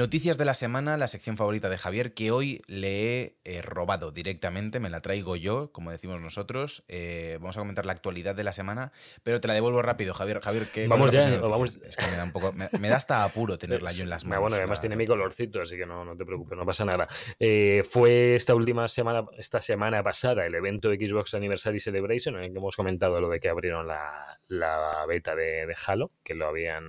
Noticias de la semana, la sección favorita de Javier, que hoy le he eh, robado directamente, me la traigo yo, como decimos nosotros. Eh, vamos a comentar la actualidad de la semana, pero te la devuelvo rápido, Javier. Javier, ¿qué Vamos ya, vamos-? Es que me da un poco, me, me da hasta apuro tenerla yo en las *laughs* manos. Bueno, además la tiene mi colorcito, así que no, no te preocupes, no pasa nada. Eh, fue esta última semana, esta semana pasada, el evento Xbox Anniversary Celebration, en el que hemos comentado lo de que abrieron la, la beta de, de Halo, que lo habían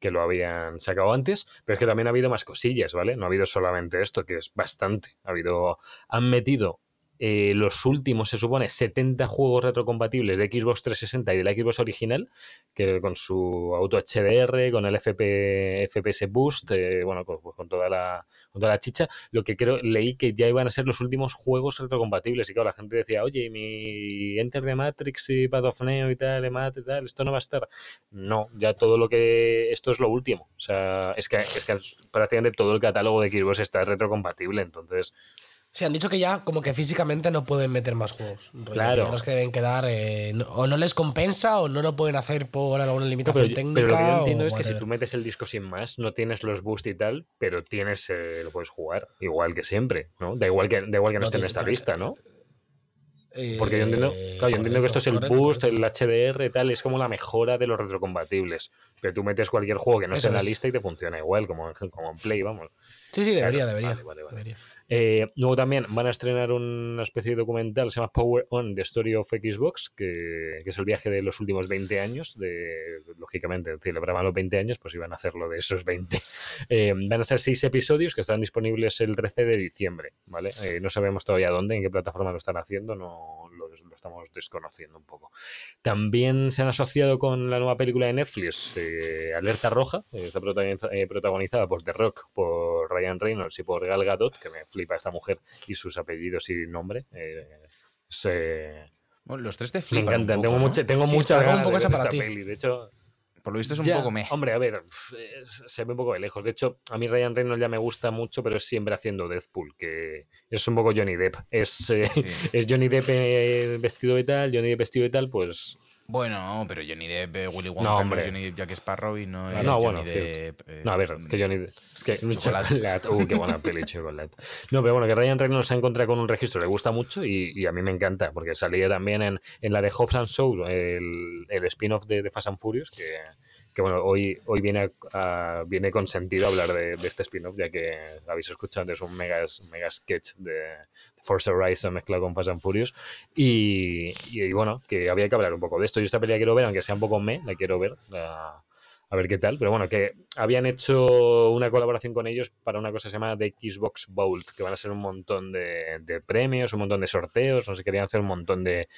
que lo habían sacado antes, pero es que también ha habido más cosillas, ¿vale? No ha habido solamente esto, que es bastante. Ha habido. Han metido eh, los últimos, se supone, 70 juegos retrocompatibles de Xbox 360 y de la Xbox original, que con su auto HDR, con el FP, FPS Boost, eh, bueno, con, pues toda la toda la chicha, lo que creo, leí que ya iban a ser los últimos juegos retrocompatibles. Y claro, la gente decía, oye, mi Enter the Matrix y Path y tal, de Mat y tal, esto no va a estar. No, ya todo lo que. Esto es lo último. O sea, es que prácticamente todo el catálogo de Xbox está retrocompatible. Entonces, Sí, han dicho que ya como que físicamente no pueden meter más juegos. Claro. Los que deben quedar eh, no- o no les compensa o no lo pueden hacer por alguna limitación pero, técnica. pero lo que yo entiendo es que si tú metes el disco sin más, no tienes los boost y tal, pero tienes, eh, lo puedes jugar igual que siempre, ¿no? Da igual que, da igual que no, No esté en esta lista, ¿no? Eh, Porque yo entiendo, claro, yo entiendo que esto es el correcto, boost, correcto. el HDR, tal, es como la mejora de los retrocompatibles. Pero tú metes cualquier juego que no Eso esté en la es. lista y te funciona igual, como en, como en Play, vamos. Sí, sí, debería, Claro, debería. vale, vale, vale. debería. Eh, luego también van a estrenar una especie de documental, se llama Power On, The Story of Xbox, que, que es el viaje de los últimos 20 años. De, lógicamente, celebraban los 20 años, pues iban a hacerlo de esos 20. *laughs* Eh, van a ser seis episodios que estarán disponibles el 13 de diciembre, ¿vale? Eh, no sabemos todavía dónde, en qué plataforma lo están haciendo, no lo estamos desconociendo un poco. También se han asociado con la nueva película de Netflix, eh, Alerta Roja, eh, está protagoniza- eh, protagonizada por The Rock, por Ryan Reynolds y por Gal Gadot, que me flipa esta mujer y sus apellidos y nombre. eh, Bueno, los tres te me flipan. un encantan, poco, tengo, ¿no? mucha, tengo Sí, muchas está ganas un poco de esa ver para esta ti. peli. De hecho, Por lo visto es un ya, poco meh. Hombre, a ver, se ve un poco de lejos. De hecho, a mí Ryan Reynolds ya me gusta mucho, pero es siempre haciendo Deadpool, que es un poco Johnny Depp. Es, eh, Sí. *laughs* es Johnny Depp eh, vestido de tal, Johnny Depp vestido de tal, pues Bueno, pero Johnny Depp, eh, Willy Wonka, No, hombre. Johnny Depp, Jack Sparrow y no, No, es no, Johnny bueno, Depp. eh, No, a ver, que Johnny. Es que Chocolate. chocolate. Uy, qué buena peli, *laughs* chocolate. No, pero bueno, que Ryan Reynolds se ha encontrado con un registro, le gusta mucho y, y a mí me encanta, porque salía también en, en la de Hobbs and Show, el, el spin-off de, de Fast and Furious, que, que bueno, hoy, hoy viene, a- viene con sentido hablar de, de este spin-off, ya que habéis escuchado antes un mega, mega sketch de Forza Horizon mezclado con Fast and Furious. Y, bueno, que había que hablar un poco de esto. Yo esta pelea quiero ver, aunque sea un poco me, la quiero ver. a ver qué tal. Pero bueno, que habían hecho una colaboración con ellos para una cosa que se llama The Xbox Vault, que van a ser un montón de, de premios, un montón de sorteos, no sé, querían hacer un montón de,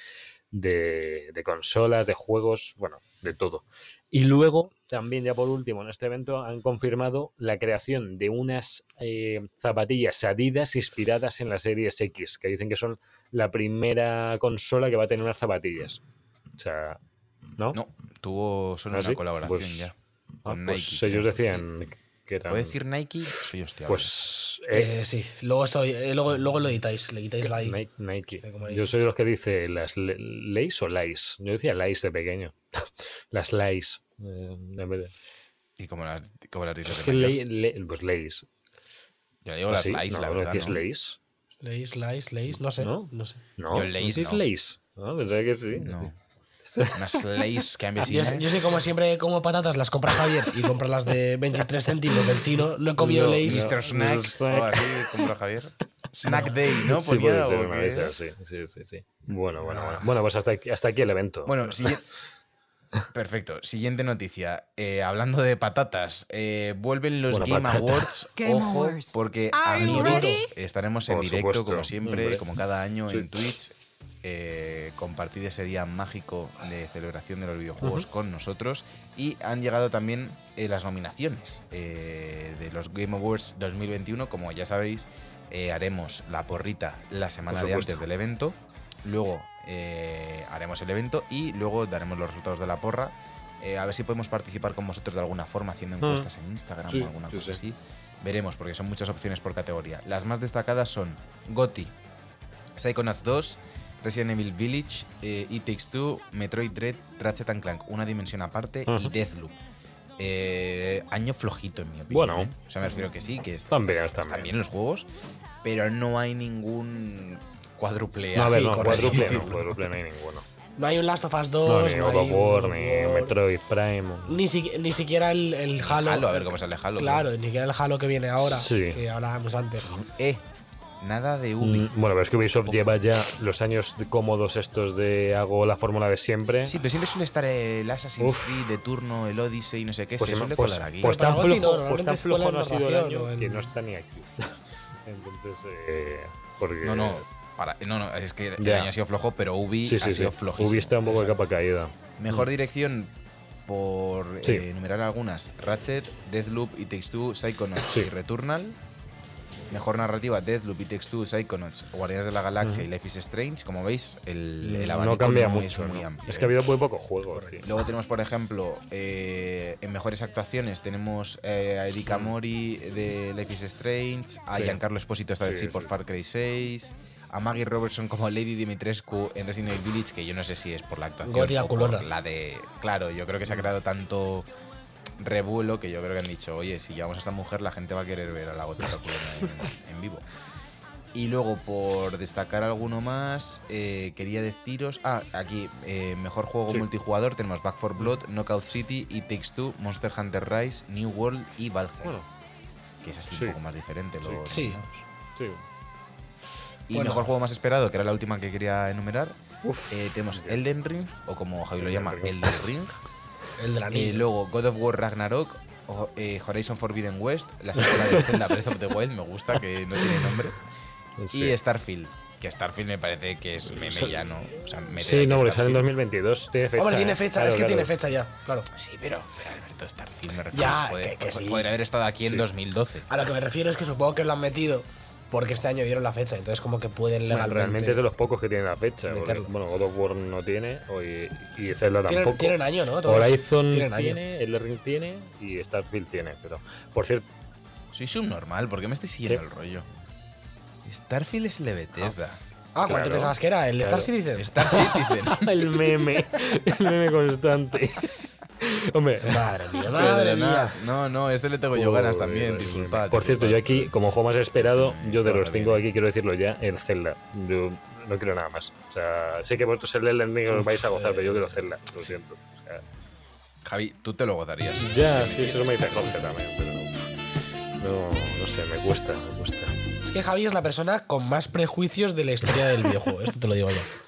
de, de consolas, de juegos, bueno, de todo. Y luego, también ya por último, en este evento han confirmado la creación de unas eh, zapatillas Adidas inspiradas en la Series X, que dicen que son la primera consola que va a tener unas zapatillas. O sea, ¿no? No, tuvo solo ¿Ah, una sí? colaboración Pues- ya. Ah, pues ellos decían que eran... ¿Puedo decir Nike? Soy hostia. Pues... eh, Eh, sí, luego, estoy, eh, luego, luego lo editáis, le quitáis la I. Nike. Nike. Eh. Yo soy de los que dice las le- Lays o Lays. Yo decía Lays de pequeño. *laughs* las Lays. eh, en vez de- ¿Y cómo las, cómo las dices? Es de ley- le- pues Lays. Yo digo ¿Ah, las sí? Lays, no, la ¿no verdad. decías ¿no? Lays? Leis, Leis, Leis, no sé. ¿No? No sé. No, Yo Lays ¿no? no. Lays. No, pensaba que sí. No. Unas lays que han Yo, yo sé como siempre como patatas las compra Javier y compra las de 23 céntimos del chino. No he comido No, no. Mr. Snack. Snack. O algo así, compra Javier. Snack Day, ¿no? Sí, Ponía, ser o esas, sí, sí, sí, sí. Bueno, bueno, bueno. Bueno, pues hasta aquí, hasta aquí el evento. Bueno, siguiente. Perfecto. Siguiente noticia. Eh, hablando de patatas, eh, vuelven los Bueno, Game patata. Awards. *laughs* Game Ojo, Awards. porque amigos, estaremos en Por directo, supuesto, como siempre, hombre. como cada año Sí. en Twitch. Eh, compartid ese día mágico de celebración de los videojuegos con nosotros. Y han llegado también eh, las nominaciones eh, de los Game Awards 2021. Como ya sabéis, eh, haremos la porrita la semana de antes del evento. Luego haremos el evento y luego daremos los resultados de la porra. A ver si podemos participar con vosotros de alguna forma haciendo encuestas en Instagram Sí, o alguna sí, cosa sí. así. Veremos, porque son muchas opciones por categoría. Las más destacadas son GOTY, Psychonauts 2, Resident Evil Village, eh, It Takes Two, Metroid Dread, Ratchet and Clank, una dimensión aparte y. Deathloop. Eh, año flojito, en mi opinión. Bueno. ¿eh? O sea, me refiero que sí, que est- Están bien, está- están están bien. bien los juegos, pero no hay ningún cuádruple no, a así. ver, no, cuádruple no, decirlo. cuádruple no hay ninguno. No hay un Last of Us No, 2. ni no God War, God of ni War, Metroid Prime. Ni, si- ni siquiera el, el Halo. Halo, a ver cómo sale Halo. Claro, ni siquiera el Halo que viene ahora. Sí. Que hablábamos antes. Eh, nada de Ubi. Mm, Bueno, pero es que Ubisoft lleva ya los años cómodos estos de hago la fórmula de siempre. Sí, pero siempre suele estar el Assassin's Uf. Creed de turno, el Odyssey, no sé qué, pues, se suele pues- colar aquí. pues tan Gotti no, flojo, pues tan flojo no ha sido el año que no está ni aquí. *laughs* Entonces, eh, porque... No, no, para, no, no, es que el Ya. año ha sido flojo, pero Ubi Sí, ha sido sí. flojísimo. Ubi está un poco de capa caída. Mejor dirección por Sí. eh, enumerar algunas: Ratchet, Deathloop, It Takes Two, Psychonauts Sí. y Returnal. Mejor narrativa: Deathloop, It Takes Two, Psychonauts, Guardianes de la Galaxia y Life is Strange. Como veis, el, el abanico no cambia no mucho. es muy ¿no? amplio. Es que ha habido muy pocos juegos. sí. Luego tenemos, por ejemplo, eh, en mejores actuaciones tenemos eh, a Erika Mori de Life is Strange, a Sí. Giancarlo Esposito esta vez Sí, sí, por sí. Far Cry 6, a Maggie Robertson como Lady Dimitrescu en Resident Evil Village, que yo no sé si es por la actuación Goti a o por la de... Claro, yo creo que se ha creado tanto revuelo que yo creo que han dicho, oye, si llevamos a esta mujer la gente va a querer ver a la Goti a culona en, en vivo. Y luego, por destacar alguno más, eh, quería deciros. Ah, aquí, eh, mejor juego Sí. multijugador: tenemos Back 4 Blood, Knockout City, It Takes Two, Monster Hunter Rise, New World y Valheim. Bueno, que es así sí. un poco más diferente. Los Sí. sí. Y Bueno. mejor juego más esperado, que era la última que quería enumerar, Uf. eh, tenemos. Elden Ring, o como Javi lo Elden llama, Ring. Elden Ring. *laughs* El de la Eh, luego God of War Ragnarok, o- eh, Horizon Forbidden West, la secuela de Zelda Breath of the Wild, me gusta, que no tiene nombre. Sí. Y Starfield, que Starfield me parece que es meme Sí. ya, ¿no? O sea, meter Sí, no, porque sale en Starfield. 2022. Tiene fecha. Hombre, tiene ¿eh? fecha, Claro, es que claro. tiene fecha ya, claro. Sí, pero, pero Alberto, Starfield me refiero. Ya, puede- que- que po- sí. Podría haber estado aquí en Sí. 2012. A lo que me refiero es que supongo que lo han metido porque este año dieron la fecha, entonces como que pueden Bueno, legalmente. realmente es de los pocos que tienen la fecha. porque, bueno, God of War no tiene o- y, y Zelda tienen, tampoco. tienen año, ¿no? Todos Horizon tienen año. tiene, el Ring tiene y Starfield tiene. Pero, por cierto, Soy subnormal, ¿por qué me estoy siguiendo ¿Qué? el rollo? Starfield es el de Bethesda. Ah, ¿cuál te pensabas que era? ¿El Claro. Star Citizen? Starfield dicen. *laughs* el meme, el meme constante. *laughs* Hombre, Madre mía, madre mía. No, no, este le tengo yo ganas también, disculpad. Por cierto, yo aquí, como juego más esperado, yo de los cinco bien. aquí quiero decirlo ya, el Zelda. Yo no quiero nada más. O sea, sé que vosotros el Elden Ring os vais a gozar, pero yo quiero Zelda, lo siento. O sea, Javi, tú te lo gozarías. ya, sí, eso me dice Jorge también, pero no, no sé, me cuesta, me cuesta. Es que Javi es la persona con más prejuicios de la historia del videojuego, esto te lo digo yo.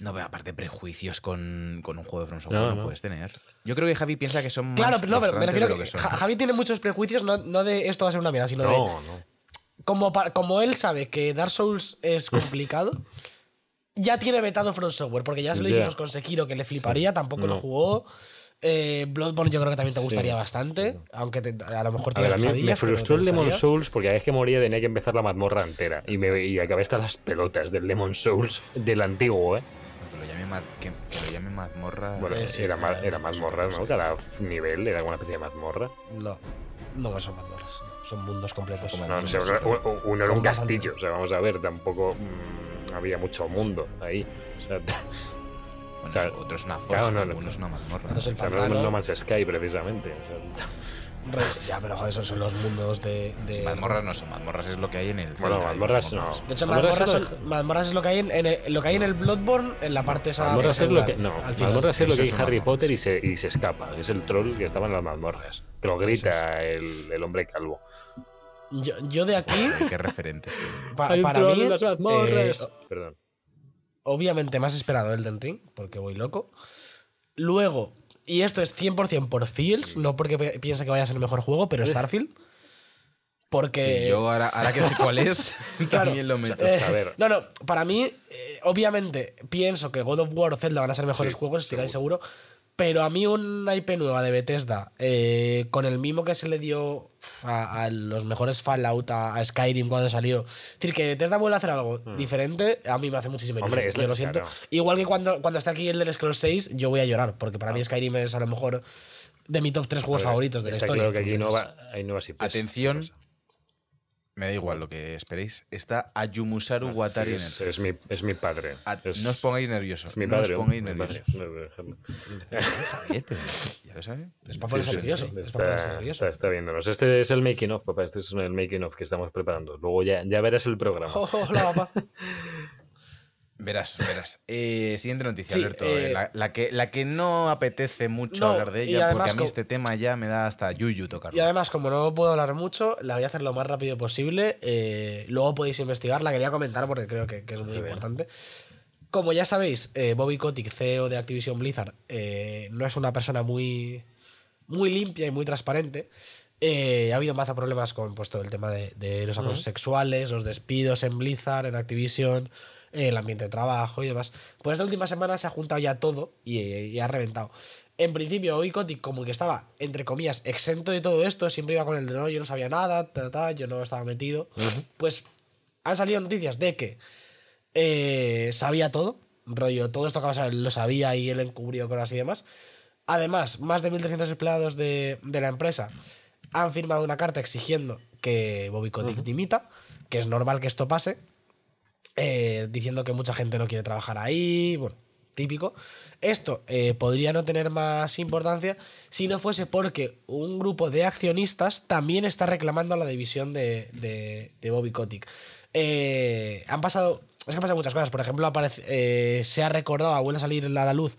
No, pero aparte prejuicios con, con un juego de From Software No, no, no. puedes tener. Yo creo que Javi piensa que son más Claro, pero no, pero me refiero de que, lo que son. Ja- Javi tiene muchos prejuicios, no, no de esto va a ser una mierda, sino de No, no. como, como él sabe que Dark Souls es *laughs* complicado, ya tiene vetado From Software, porque ya se lo Ya. hicimos con Sekiro que le fliparía, tampoco lo jugó. Eh, Bloodborne yo creo que también te Sí. gustaría bastante, aunque te- a lo mejor A tiene ver, a mí me frustró el Demon gustaría. Souls porque cada vez que moría tenía que empezar la mazmorra entera. Y, me, y acabé hasta las pelotas del Demon Souls del antiguo, ¿eh? Que lo llame, ma- que, que lo llame mazmorra. Bueno, Eh, sí, era, ma- eh, era mazmorra, ¿no? Cada nivel era una especie de mazmorra. No, no son mazmorras, son mundos completos. No, uno, era un castillo, o sea, vamos a ver, tampoco mm, había mucho mundo ahí. O sea, Bueno, o sea, otro es una forja, claro, no, no. uno es una mazmorra. Entonces el o sea, no, Man's Sky precisamente. o sea, Re- ya, pero joder, esos son los mundos de. de- mazmorras no son mazmorras, es lo que hay en el. Bueno, Zelda, mazmorras no. De hecho, Mazmorras es lo- son- mazmorras es lo que hay en, en el, lo que hay en el Bloodborne, en la parte esa. Mazmorras es lo que. No, al final. mazmorras es lo que es hay Harry. Potter y se, y se escapa. Es el troll que estaba en las mazmorras. Que lo grita el, el hombre calvo. Yo, yo de aquí, Ay, Qué referentes, pa- para troll mí, las mazmorras. eh, Perdón. obviamente más esperado Elden Ring, porque voy loco. Luego, y esto es 100% por Fields, no porque pi- piense que vaya a ser el mejor juego, pero Starfield. Porque. Sí, yo ahora, ahora que sé cuál es, Claro. *laughs* *laughs* también lo meto. Eh, A ver. No, no, para mí, eh, obviamente, pienso que God of War o Zelda van a ser mejores Sí, juegos, estoy casi seguro. Pero a mí una IP nueva de Bethesda, eh, con el mimo que se le dio a, a los mejores Fallout, a, a Skyrim cuando salió. Es decir, que Bethesda vuelva a hacer algo diferente, a mí me hace. Hmm. Hombre, es yo lo siento. claro. Igual que cuando, cuando está aquí el del Scrolls 6, yo voy a llorar, porque para mí Skyrim es a lo mejor de mi top 3 juegos favoritos de la historia. claro que aquí entonces- nueva- hay nuevas IPs. Atención, me da igual lo que esperéis. Está Ayumusaru Watari en el Es, es mi, es mi padre. A- Es- no os pongáis nerviosos. es mi no padre. os pongáis nerviosos. Javier, pero ya lo sabes. Es para ponerse nervioso. es está viéndonos. Este es el making of, papá. Este es el making of que estamos preparando. Luego ya, ya verás el programa. *laughs* Hola, papá. *laughs* Verás, verás. Eh, siguiente noticia, Sí, Alberto. eh, la, la que, la que no apetece mucho No, hablar de y ella, además porque a mí este tema ya me da hasta yuyu tocarlo. Y además, como no puedo hablar mucho, la voy a hacer lo más rápido posible. eh, luego podéis investigar. La quería comentar porque creo que, que es muy importante. Como ya sabéis, eh, Bobby Kotick, CEO de Activision Blizzard, eh, no es una persona muy, muy limpia y muy transparente. Eh, ha habido más problemas con pues, todo el tema de, de los acosos sexuales, los despidos en Blizzard, en Activision, el ambiente de trabajo y demás. Pues esta última semana se ha juntado ya todo y, y ha reventado. En principio, Bobby Kotick como que estaba, entre comillas, exento de todo esto, siempre iba con el de no, yo no sabía nada, ta, ta, yo no estaba metido. Pues han salido noticias de que eh, sabía todo, rollo, todo esto que pasaba, lo sabía y él encubrió cosas y demás. Además, más de 1.300 empleados de, de la empresa han firmado una carta exigiendo que Bobby Kotick dimita, que es normal que esto pase, eh, diciendo que mucha gente no quiere trabajar ahí, bueno, típico. Esto eh, podría no tener más importancia si no fuese porque un grupo de accionistas también está reclamando a la división de, de- de Bobby Kotick. Eh, han pasado, es que han pasado muchas cosas. Por ejemplo, aparece- se ha recordado, ha vuelto a salir a la luz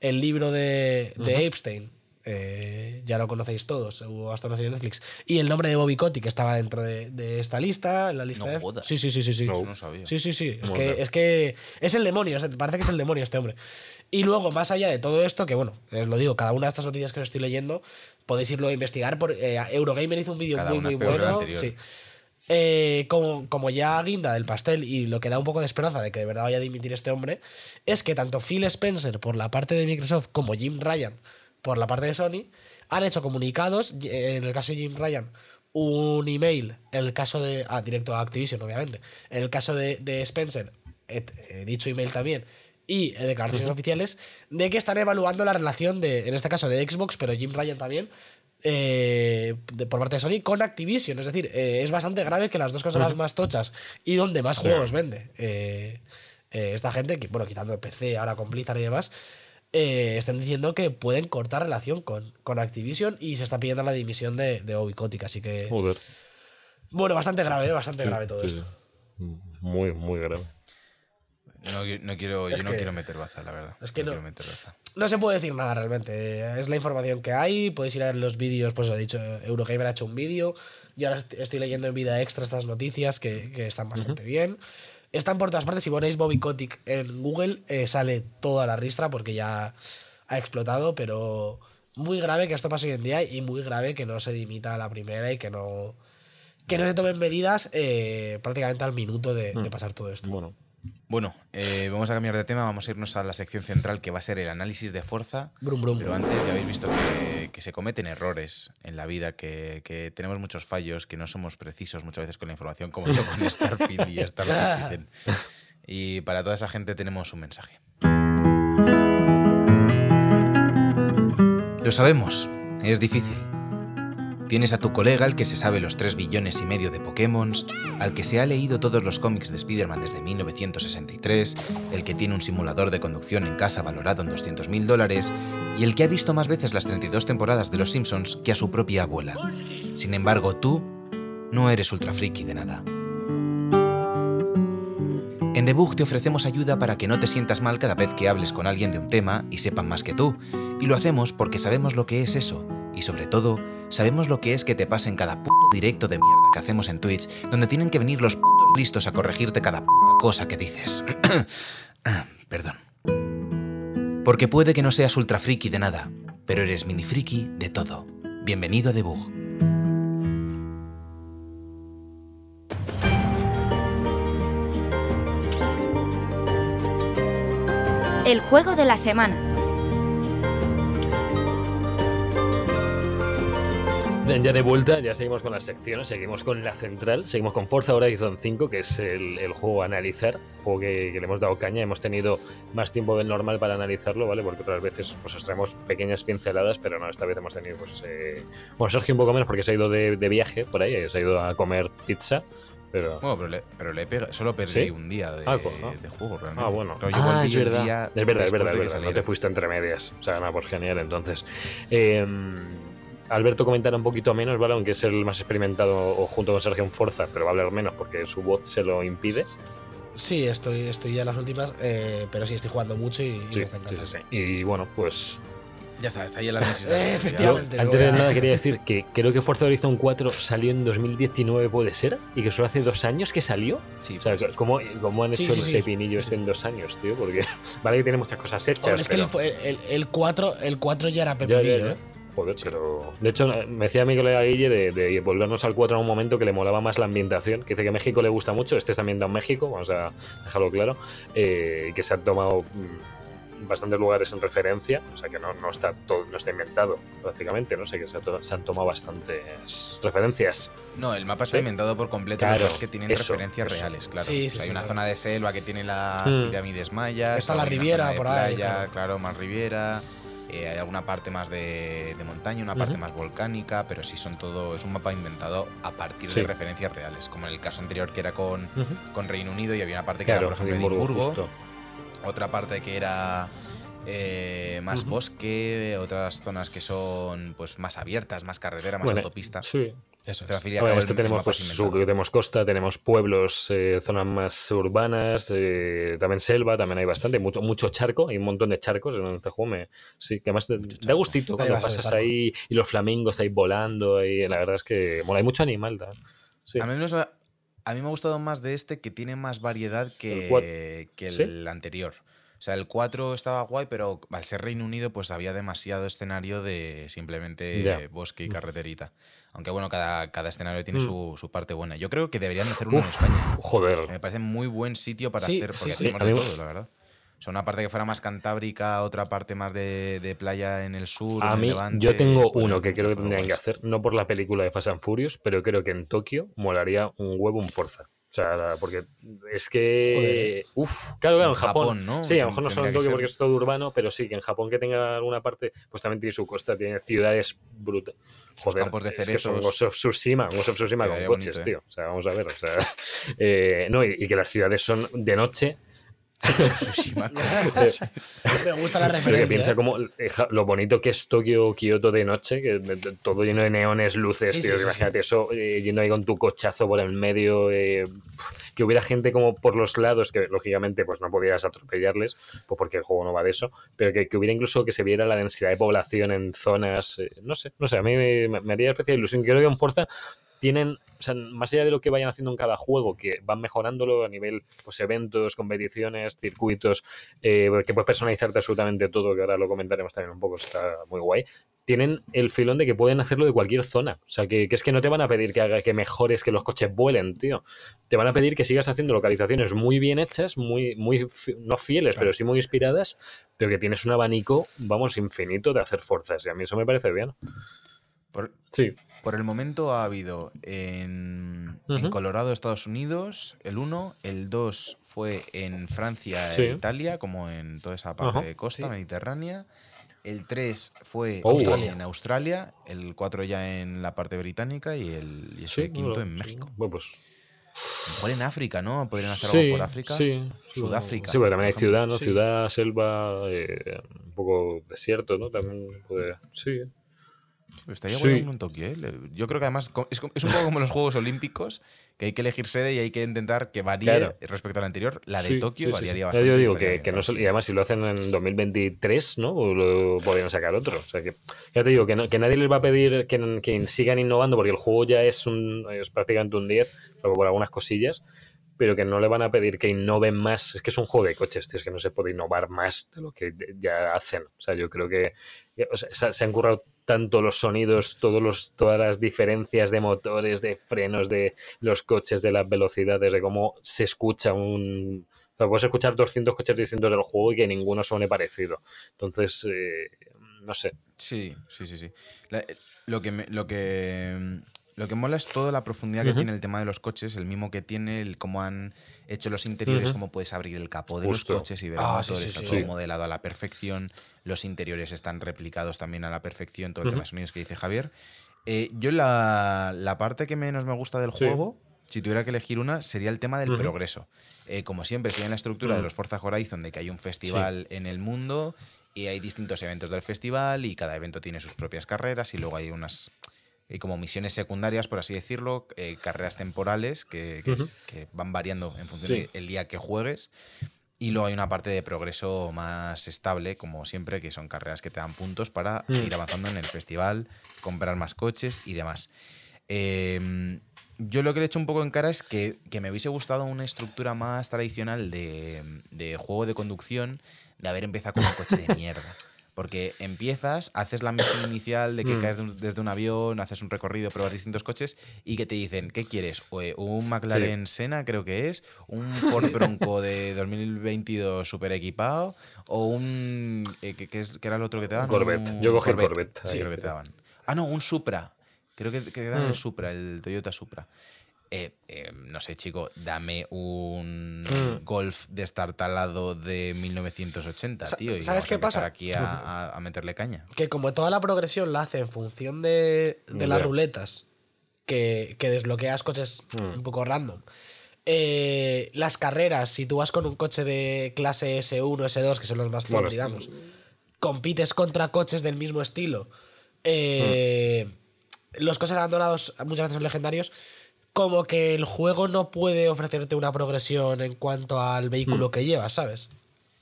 el libro de, de Epstein. Eh, ya lo conocéis todos, hubo hasta una serie de Netflix. Y el nombre de Bobby Kotick estaba dentro de, de esta lista, en la lista No de- jodas. Sí, sí, sí, sí. sí. Eso no sabía. Sí, sí, sí. Es que, es que es el demonio, o sea, parece que es el demonio este hombre. Y luego, más allá de todo esto, que bueno, os lo digo, cada una de estas noticias que os estoy leyendo, podéis irlo a investigar. Por, eh, Eurogamer hizo un vídeo muy, una muy que bueno. Sí. Eh, como, como ya guinda del pastel y lo que da un poco de esperanza de que de verdad vaya a dimitir este hombre, es que tanto Phil Spencer por la parte de Microsoft como Jim Ryan por la parte de Sony han hecho comunicados, y- en el caso de Jim Ryan, un email, en el caso de... Ah, directo a Activision, obviamente. En el caso de, de Spencer, et- eh, dicho email también, y eh, declaraciones oficiales, de que están evaluando la relación de, en este caso de Xbox, pero Jim Ryan también, eh, de- por parte de Sony con Activision. Es decir, eh, es bastante grave que las dos consolas más tochas y donde más juegos vende eh, eh, esta gente, que, bueno, quitando el PC ahora con Blizzard y demás, eh, están diciendo que pueden cortar relación con, con Activision y se está pidiendo la dimisión de, de Bobby Kotick. Así que, Joder. bueno, bastante grave, eh, bastante grave todo Sí, esto. Muy, muy grave. No, no quiero, Es yo no quiero meter baza, la verdad. es que no. quiero meter baza. No se puede decir nada realmente. Es la información que hay. Podéis ir a ver los vídeos. Pues lo he dicho, Eurogamer ha hecho un vídeo. Yo ahora est- estoy leyendo en vida extra estas noticias que, que están bastante bien. Están por todas partes. Si ponéis Bobby Kotick en Google, eh, sale toda la ristra porque ya ha explotado. Pero muy grave que esto pase hoy en día y muy grave que no se dimita a la primera y que no, que no se tomen medidas eh, prácticamente al minuto de, de pasar todo esto. Bueno, Bueno, eh, vamos a cambiar de tema, vamos a irnos a la sección central que va a ser el análisis de fuerza. Brum, brum. Pero antes ya habéis visto que, que se cometen errores en la vida, que, que tenemos muchos fallos, que no somos precisos muchas veces con la información, como yo con *laughs* Starfield y Star Citizen. Y para toda esa gente tenemos un mensaje. Lo sabemos, es difícil. Tienes a tu colega al que se sabe los 3 billones y medio de Pokémon, al que se ha leído todos los cómics de Spider-Man desde 1963, el que tiene un simulador de conducción en casa valorado en 200.000 dólares y el que ha visto más veces las 32 temporadas de Los Simpsons que a su propia abuela. Sin embargo, tú no eres ultra friki de nada. En Debug te ofrecemos ayuda para que no te sientas mal cada vez que hables con alguien de un tema y sepan más que tú. Y lo hacemos porque sabemos lo que es eso. Y sobre todo, sabemos lo que es que te pasen cada puto directo de mierda que hacemos en Twitch, donde tienen que venir los putos listos a corregirte cada puta cosa que dices. *coughs* Perdón. Porque puede que no seas ultra friki de nada, pero eres mini friki de todo. Bienvenido a Debug. El juego de la semana. Ya de vuelta, ya seguimos con las secciones, seguimos con la central, seguimos con Forza Horizon 5, que es el, el juego a analizar, juego que, que le hemos dado caña, hemos tenido más tiempo del normal para analizarlo, ¿vale? Porque otras veces pues os traemos pequeñas pinceladas, pero no, esta vez hemos tenido, pues, eh... bueno, Sergio un poco menos porque se ha ido de, de viaje por ahí, se ha ido a comer pizza, pero... Bueno, pero le, pero le pega- solo perdí ¿Sí? un día de, Ah, pues, no. de juego, realmente. Ah, bueno. Pero yo Ah, es verdad. Es verdad, es verdad, es verdad. No te fuiste entre medias. O sea, nada, pues genial, entonces. Eh, Alberto comentará un poquito menos, ¿vale? Aunque es el más experimentado o junto con Sergio en Forza, pero va a hablar menos porque su voz se lo impide. Sí, estoy, estoy ya en las últimas, eh, pero sí, estoy jugando mucho y, y Sí, me está encantando. sí, sí. Y bueno, pues. Ya está, está ahí el análisis. *laughs* Eh, efectivamente. yo, antes de nada quería decir que creo que Forza Horizon 4 salió en 2019, puede ser, y que solo hace dos años que salió. Sí, O sea, puede ser. ¿cómo, cómo han Sí, hecho sí, el sí. pepinillo Sí, este en dos años, tío? Porque *laughs* vale que tiene muchas cosas hechas. Hombre, es que el, el, el 4, el 4 ya era Ya, ya, pepinillo, ya. ¿eh? Joder, pero. De hecho, me decía mi colega Guille de, de volvernos al 4 en un momento que le molaba más la ambientación. Que dice que México le gusta mucho. Este está ambientado en México, vamos a dejarlo claro. eh, y que se han tomado mm, bastantes lugares en referencia. O sea que no, no está todo, no está inventado prácticamente, ¿no? sé que se, ha to- se han tomado bastantes referencias. No, el mapa está Sí. inventado por completo, Claro, lo que pasa es que tienen eso, referencias eso. reales, claro. Sí, O sí, sea, hay sí, una claro. zona de selva que tiene las Mm. pirámides mayas. Está la hay Riviera por ahí, Playa, claro. claro, más Riviera. Eh, hay alguna parte más de, de montaña, una parte más volcánica, pero sí son todo. Es un mapa inventado a partir Sí. de referencias reales, como en el caso anterior que era con, con Reino Unido y había una parte que Claro, era, por ejemplo, Edimburgo, otra parte que era eh, más bosque, otras zonas que son pues más abiertas, más carretera, más Bueno, autopista. Sí, Eso es. Bueno, este el- tenemos, pues, su- tenemos costa, tenemos pueblos, eh, zonas más urbanas, eh, también selva, también hay bastante, mucho, mucho charco, hay un montón de charcos en este juego. Me, sí, que además te- da gustito cuando pasas ahí y los flamingos ahí volando, ahí, la verdad es que mola, hay mucho animal. Sí. A mí, me, a mí me ha gustado más de este que tiene más variedad que El que el, ¿Sí? anterior. O sea, el 4 estaba guay, pero al ser Reino Unido, pues había demasiado escenario de simplemente bosque y carreterita. Aunque bueno, cada, cada escenario tiene Mm. su, su parte buena. Yo creo que deberían de hacer uno en España. joder. Me parece muy buen sitio para Sí, hacer, porque sí, sí. de todo, la verdad. O sea, una parte que fuera más cantábrica, otra parte más de, de playa en el sur. A en el mí, levante, yo tengo uno que creo que tendrían que hacer, no por la película de Fast and Furious, pero creo que en Tokio molaría un huevo un Forza. O sea, porque es que. Uf, claro, claro, en En Japón. Japón, ¿no? Sí, a lo mejor no solo en Tokio porque es todo urbano, pero sí, que en Japón que tenga alguna parte, pues también tiene su costa, tiene ciudades brutales. Sus campos de es que son cerezos. Ghost of Tsushima, Ghost of Tsushima con coches, bonito, ¿eh? tío. O sea, vamos a ver. O sea, *laughs* eh, no, y, y que las ciudades son de noche. *laughs* Me gusta la Pero que referencia. piensa ¿eh? como lo bonito que es Tokio, Kioto de noche, que todo lleno de neones, luces, Sí, tío. sí, sí, imagínate eso, eh, yendo ahí con tu cochazo por el medio, eh, que hubiera gente como por los lados, que lógicamente pues no podías atropellarles, pues porque el juego no va de eso, pero que, que hubiera incluso que se viera la densidad de población en zonas, eh, no sé, no sé, a mí me, me haría especial ilusión. Creo que en Forza tienen, o sea, más allá de lo que vayan haciendo en cada juego, que van mejorándolo a nivel, pues, eventos, competiciones, circuitos, eh, que puedes personalizarte absolutamente todo, que ahora lo comentaremos también un poco, está muy guay. Tienen el filón de que pueden hacerlo de cualquier zona. O sea, que, que es que no te van a pedir que haga que mejores que los coches vuelen, tío. Te van a pedir que sigas haciendo localizaciones muy bien hechas, muy, muy no fieles, pero sí muy inspiradas, pero que tienes un abanico, vamos, infinito de hacer fuerzas. Y a mí eso me parece bien. Por, Sí. Por el momento ha habido en. Colorado, Estados Unidos, el 1, el 2 fue en Francia Sí. e Italia, como en toda esa parte de costa Sí. mediterránea. El 3 fue Oh. en Australia. El 4 ya en la parte británica y el, y Sí, el quinto bueno, en sí. México. Bueno, pues mejor en África, ¿no? Podrían hacer sí, algo por África. Sí, Sudáfrica, Sí, porque también hay ciudad. ¿no? Sí. Ciudad, selva, eh, un poco desierto, ¿no? También puede. Sí. Estaría Sí. bueno un Tokio, ¿eh? Yo creo que además es, es un poco como los Juegos Olímpicos, que hay que elegir sede y hay que intentar que varíe Claro. respecto a la anterior. La de Sí, Tokio sí, variaría bastante. Yo digo que, que no y además si lo hacen en 2023, ¿no? Lo podrían sacar otro. O sea que ya te digo que, no- que nadie les va a pedir que, que sigan innovando porque el juego ya es un es prácticamente un 10, salvo por algunas cosillas, pero que no le van a pedir que innoven más. Es que es un juego de coches, tío, es que no se puede innovar más de lo que ya hacen. O sea, yo creo que que, o sea, se, han currado tanto los sonidos, todos los, todas las diferencias de motores, de frenos, de los coches, de las velocidades, de cómo se escucha un... O sea, puedes escuchar 200 coches distintos del juego y que ninguno suene parecido. Entonces, eh, no sé. Sí, sí, sí, sí. Lo, que me- lo, que, lo que mola es toda la profundidad que tiene el tema de los coches, el mismo que tiene, el cómo han hecho los interiores, cómo puedes abrir el capó de Justo. los coches y ver Ah, el sí, motor, sí, está sí. todo modelado a la perfección, los interiores están replicados también a la perfección, todo el tema de sonidos que dice Javier. Eh, yo la, la parte que menos me gusta del Sí. juego, si tuviera que elegir una, sería el tema del progreso. Eh, como siempre, sigue en la estructura de los Forza Horizon, de que hay un festival en el mundo y hay distintos eventos del festival y cada evento tiene sus propias carreras y luego hay unas hay como misiones secundarias, por así decirlo, eh, carreras temporales que, que es- Ujú. que van variando en función Sí. del día que juegues. Y luego hay una parte de progreso más estable, como siempre, que son carreras que te dan puntos para Mm. seguir avanzando en el festival, comprar más coches y demás. Eh, yo lo que le he hecho un poco en cara es que, que me hubiese gustado una estructura más tradicional de, de juego de conducción, de haber empezado con un coche de mierda. Porque empiezas, haces la misión inicial de que Mm. caes de un- desde un avión, haces un recorrido, pruebas distintos coches y que te dicen, ¿qué quieres? Eh, un McLaren Senna, creo que es, un *laughs* Ford Bronco de 2022 super equipado o un... eh, ¿qué, qué es- qué era el otro que te daban? Corvette. Un Yo cogí el Corvette, Sí, ahí. creo que te daban. Ah, no, un Supra. Creo que, que te dan Mm. el Supra, el Toyota Supra. Eh, eh, no sé, chico, dame un Mm. Golf destartalado de 1980, Sa- tío. y ¿sabes vamos a qué pasa? aquí a, a- a meterle caña. Que como toda la progresión la hace en función de, de las ruletas, que, que desbloqueas coches Mm. un poco random. eh, las carreras, si tú vas con un coche de clase S1, S2, que son los más top, Bueno, digamos, compites contra coches del mismo estilo. eh, Los coches abandonados muchas veces son legendarios. Como que el juego no puede ofrecerte una progresión en cuanto al vehículo Mm. que llevas, ¿sabes?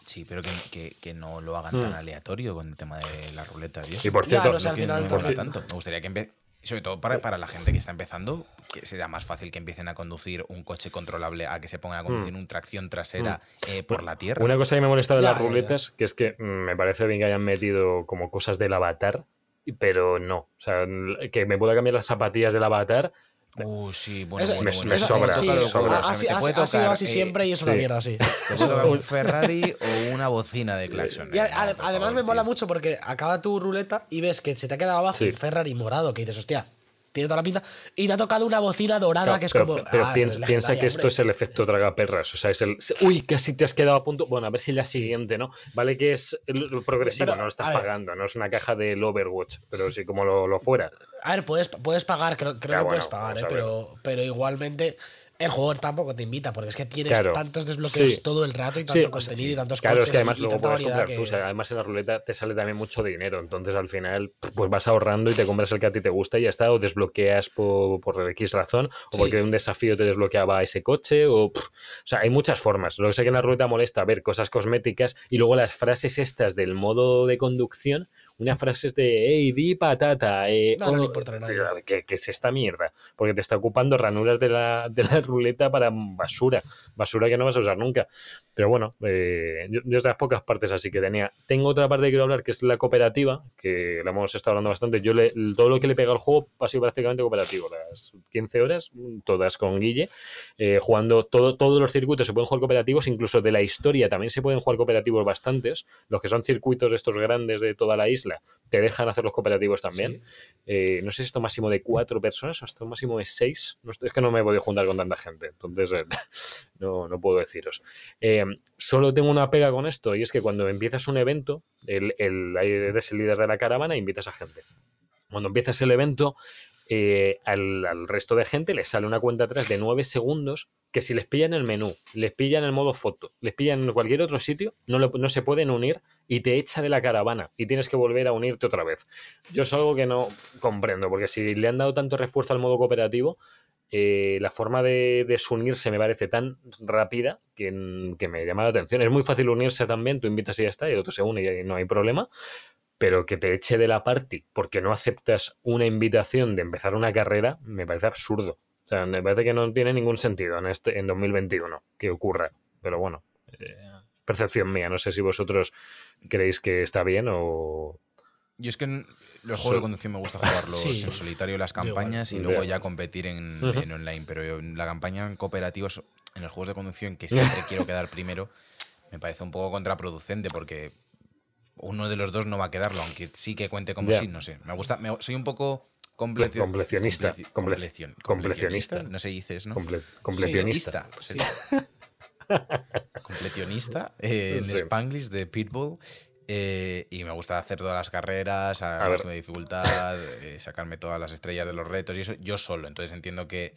Sí, pero que, que- que no lo hagan tan aleatorio con el tema de las ruletas. ¿sí? Mm. Y por Ya, cierto, no final tanto. Me gustaría que sobre todo para, para la gente que está empezando, que será más fácil que empiecen a conducir un coche controlable a que se pongan a conducir un tracción trasera eh, por la tierra. Mm. Una cosa que me ha molestado de Ya, las ya. ruletas, que es que mm, me parece bien que hayan metido como cosas del avatar, pero no. O sea, que me pueda cambiar las zapatillas del avatar. Uh, sí, bueno, Eso- bueno, me- bueno, me sobra, sí, me sobra. claro, o sea, así, te así- puede ha sido tocar, así eh, siempre y es una mierda así. Un Ferrari o una bocina de claxon. Y eh, a- además favor, me mola tío. mucho porque acaba tu ruleta y ves que se te ha quedado abajo Sí. un Ferrari morado que dices, hostia, tiene toda la pinta. Y te ha tocado una bocina dorada Claro, que es pero, como. pero ah, piensa, que esto es el efecto tragaperras. O sea, es el. Uy, casi te has quedado a punto. Bueno, a ver si la siguiente, ¿no? Vale que es progresivo, Pero, no lo estás pagando, no es una caja del Overwatch, pero sí como lo, lo fuera. A ver, puedes, puedes pagar, creo, creo Ya, que bueno, puedes pagar, eh, pero, pero igualmente el juego tampoco te invita porque es que tienes Claro, tantos desbloqueos sí. todo el rato y Sí, tanto contenido y tantos Claro, coches es que además y, y luego tanta puedes variedad comprar que... tú, o sea, además en la ruleta te sale también mucho dinero, entonces al final pues vas ahorrando y te compras el que a ti te gusta y ya está, o desbloqueas por, por X razón, o Sí. porque un desafío te desbloqueaba ese coche, o, pff, o sea, hay muchas formas. Lo que sé que en la ruleta molesta ver cosas cosméticas y luego las frases estas del modo de conducción, unas frases de, hey, di patata, eh, No, no le oh", importa a nadie. digo, ¿qué, qué es esta mierda? Porque te está ocupando ranuras de la, de la ruleta para basura, basura que no vas a usar nunca. Pero bueno, eh, yo, yo de las pocas partes así que tenía. Tengo otra parte que quiero hablar, que es la cooperativa, que la hemos estado hablando bastante. Yo le, todo lo que le he pegado al juego ha sido prácticamente cooperativo. Las 15 horas, todas con Guille, eh, jugando todo, todos los circuitos se pueden jugar cooperativos, incluso de la historia también se pueden jugar cooperativos bastantes. Los que son circuitos estos grandes de toda la isla, te dejan hacer los cooperativos también. Eh, no sé si esto máximo de cuatro personas o hasta un máximo de seis. No, es que no me he podido juntar con tanta gente, entonces eh, *laughs* no, no puedo deciros. Eh, solo tengo una pega con esto y es que cuando empiezas un evento, el, el, eres el líder de la caravana e invitas a gente. Cuando empiezas el evento, eh, al, resto de gente les sale una cuenta atrás de 9 segundos que si les pillan el menú, les pillan el modo foto, les pillan en cualquier otro sitio, no, no se pueden unir y te echa de la caravana y tienes que volver a unirte otra vez. Yo es algo que no comprendo, porque si le han dado tanto refuerzo al modo cooperativo, eh, la forma de desunirse me parece tan rápida que, que me llama la atención. Es muy fácil unirse también, tú invitas y ya está, y el otro se une y no hay problema. Pero que te eche de la party porque no aceptas una invitación de empezar una carrera, me parece absurdo. O sea, me parece que no tiene ningún sentido en, este, en 2021 que ocurra. Pero bueno, eh, percepción mía. No sé si vosotros creéis que está bien o... Yo es que en los juegos de conducción me gusta jugarlos *laughs* Sí. en solitario las igual. campañas y luego ya competir en, online. Pero yo la campaña en cooperativos, en los juegos de conducción, que siempre *laughs* quiero quedar primero, me parece un poco contraproducente porque uno de los dos no va a quedarlo, aunque sí que cuente como sí, no sé. Me gusta, me- soy un poco completi- Complecionista, compleci- comple- complecion- complecionista. No se dices, ¿no? comple- completionista. Sí, Completionista *laughs* eh, en. Spanglish de Pitbull. eh, y me gusta hacer todas las carreras a, A máxima dificultad, eh, sacarme todas las estrellas de los retos y eso yo solo. Entonces entiendo que,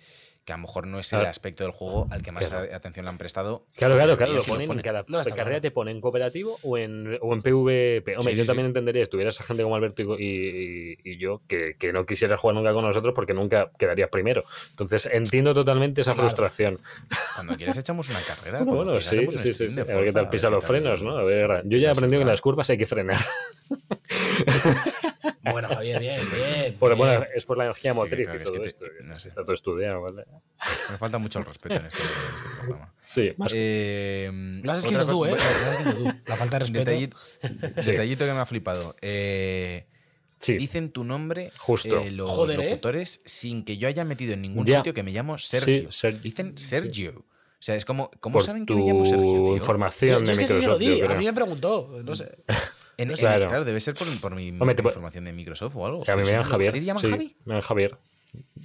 que a lo mejor no es el aspecto del juego al que más Claro. atención le han prestado. Claro, claro, claro. Lo así lo ponen, pone. cada No, está carrera te pone en cooperativo o en, o en PvP. Hombre, Sí, yo sí, también sí. entendería, si tuvieras a gente como Alberto y, y- y yo que, que no quisieras jugar nunca con nosotros porque nunca quedarías primero. Entonces entiendo totalmente esa frustración. Cuando quieres echamos una carrera. *laughs* Bueno, sí, sí, sí, de A ver qué tal pisa los frenos, ¿no? A ver, yo ya he aprendido que en las curvas hay que frenar. *laughs* Bueno, Javier, bien, *laughs* bien. Por- bien. bueno, es por la energía motriz claro, y es que todo te- esto. que no sé. Está todo estudiado, ¿vale? Me falta mucho el respeto en este, en este programa. Sí, más Eh, Lo has escrito tú, ¿eh? bueno, Lo has escrito tú. La falta de *laughs* respeto. Detallito, Sí. *laughs* detallito que me ha flipado. Eh, sí. Dicen tu nombre Justo. eh, los Joder, ¿eh? locutores sin que yo haya metido en ningún Ya. sitio que me llamo Sergio. Ser- Dicen Sergio. O sea, es como, ¿cómo por saben que me llamo Sergio? tío? Yo, información yo de es que sí se lo di. yo A mí me preguntó. No sé. En- en- Claro. claro. debe ser por, por mi, Hombre, mi información de Microsoft o algo. A mí me Es llaman Javier. ¿Te llaman sí, Javi? Me llaman Javier.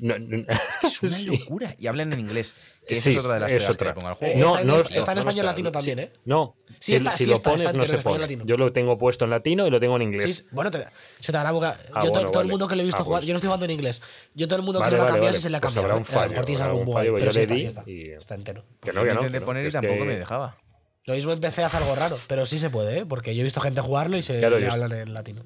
No, no- Es que es una *laughs* Sí. locura. Y hablan en inglés. Que esa Sí, es otra de las es otra. que le pongo al Eh, juego. No, está en, está en no español está. latino también, ¿eh? No, Sí si, está, si sí lo está, pones está no se en español pone. latino. Yo lo tengo puesto en latino y lo tengo en inglés. Sí, bueno, te- se te da la boca. Ah, yo to- bueno, todo el vale. mundo que lo he visto Ah, jugar, pues. yo no estoy jugando en inglés. Yo todo el mundo que Vale, se lo ha cambiado vale. se le ha Pues cambiado. habrá un fallo, tienes habrá algún bug pero sí le está, está. entero. Que Pues no, que lo no. poner y es tampoco me dejaba. Lo mismo empecé a hacer algo raro, pero sí se puede, ¿eh? Porque yo he visto gente jugarlo y se Claro, le hablan en latino.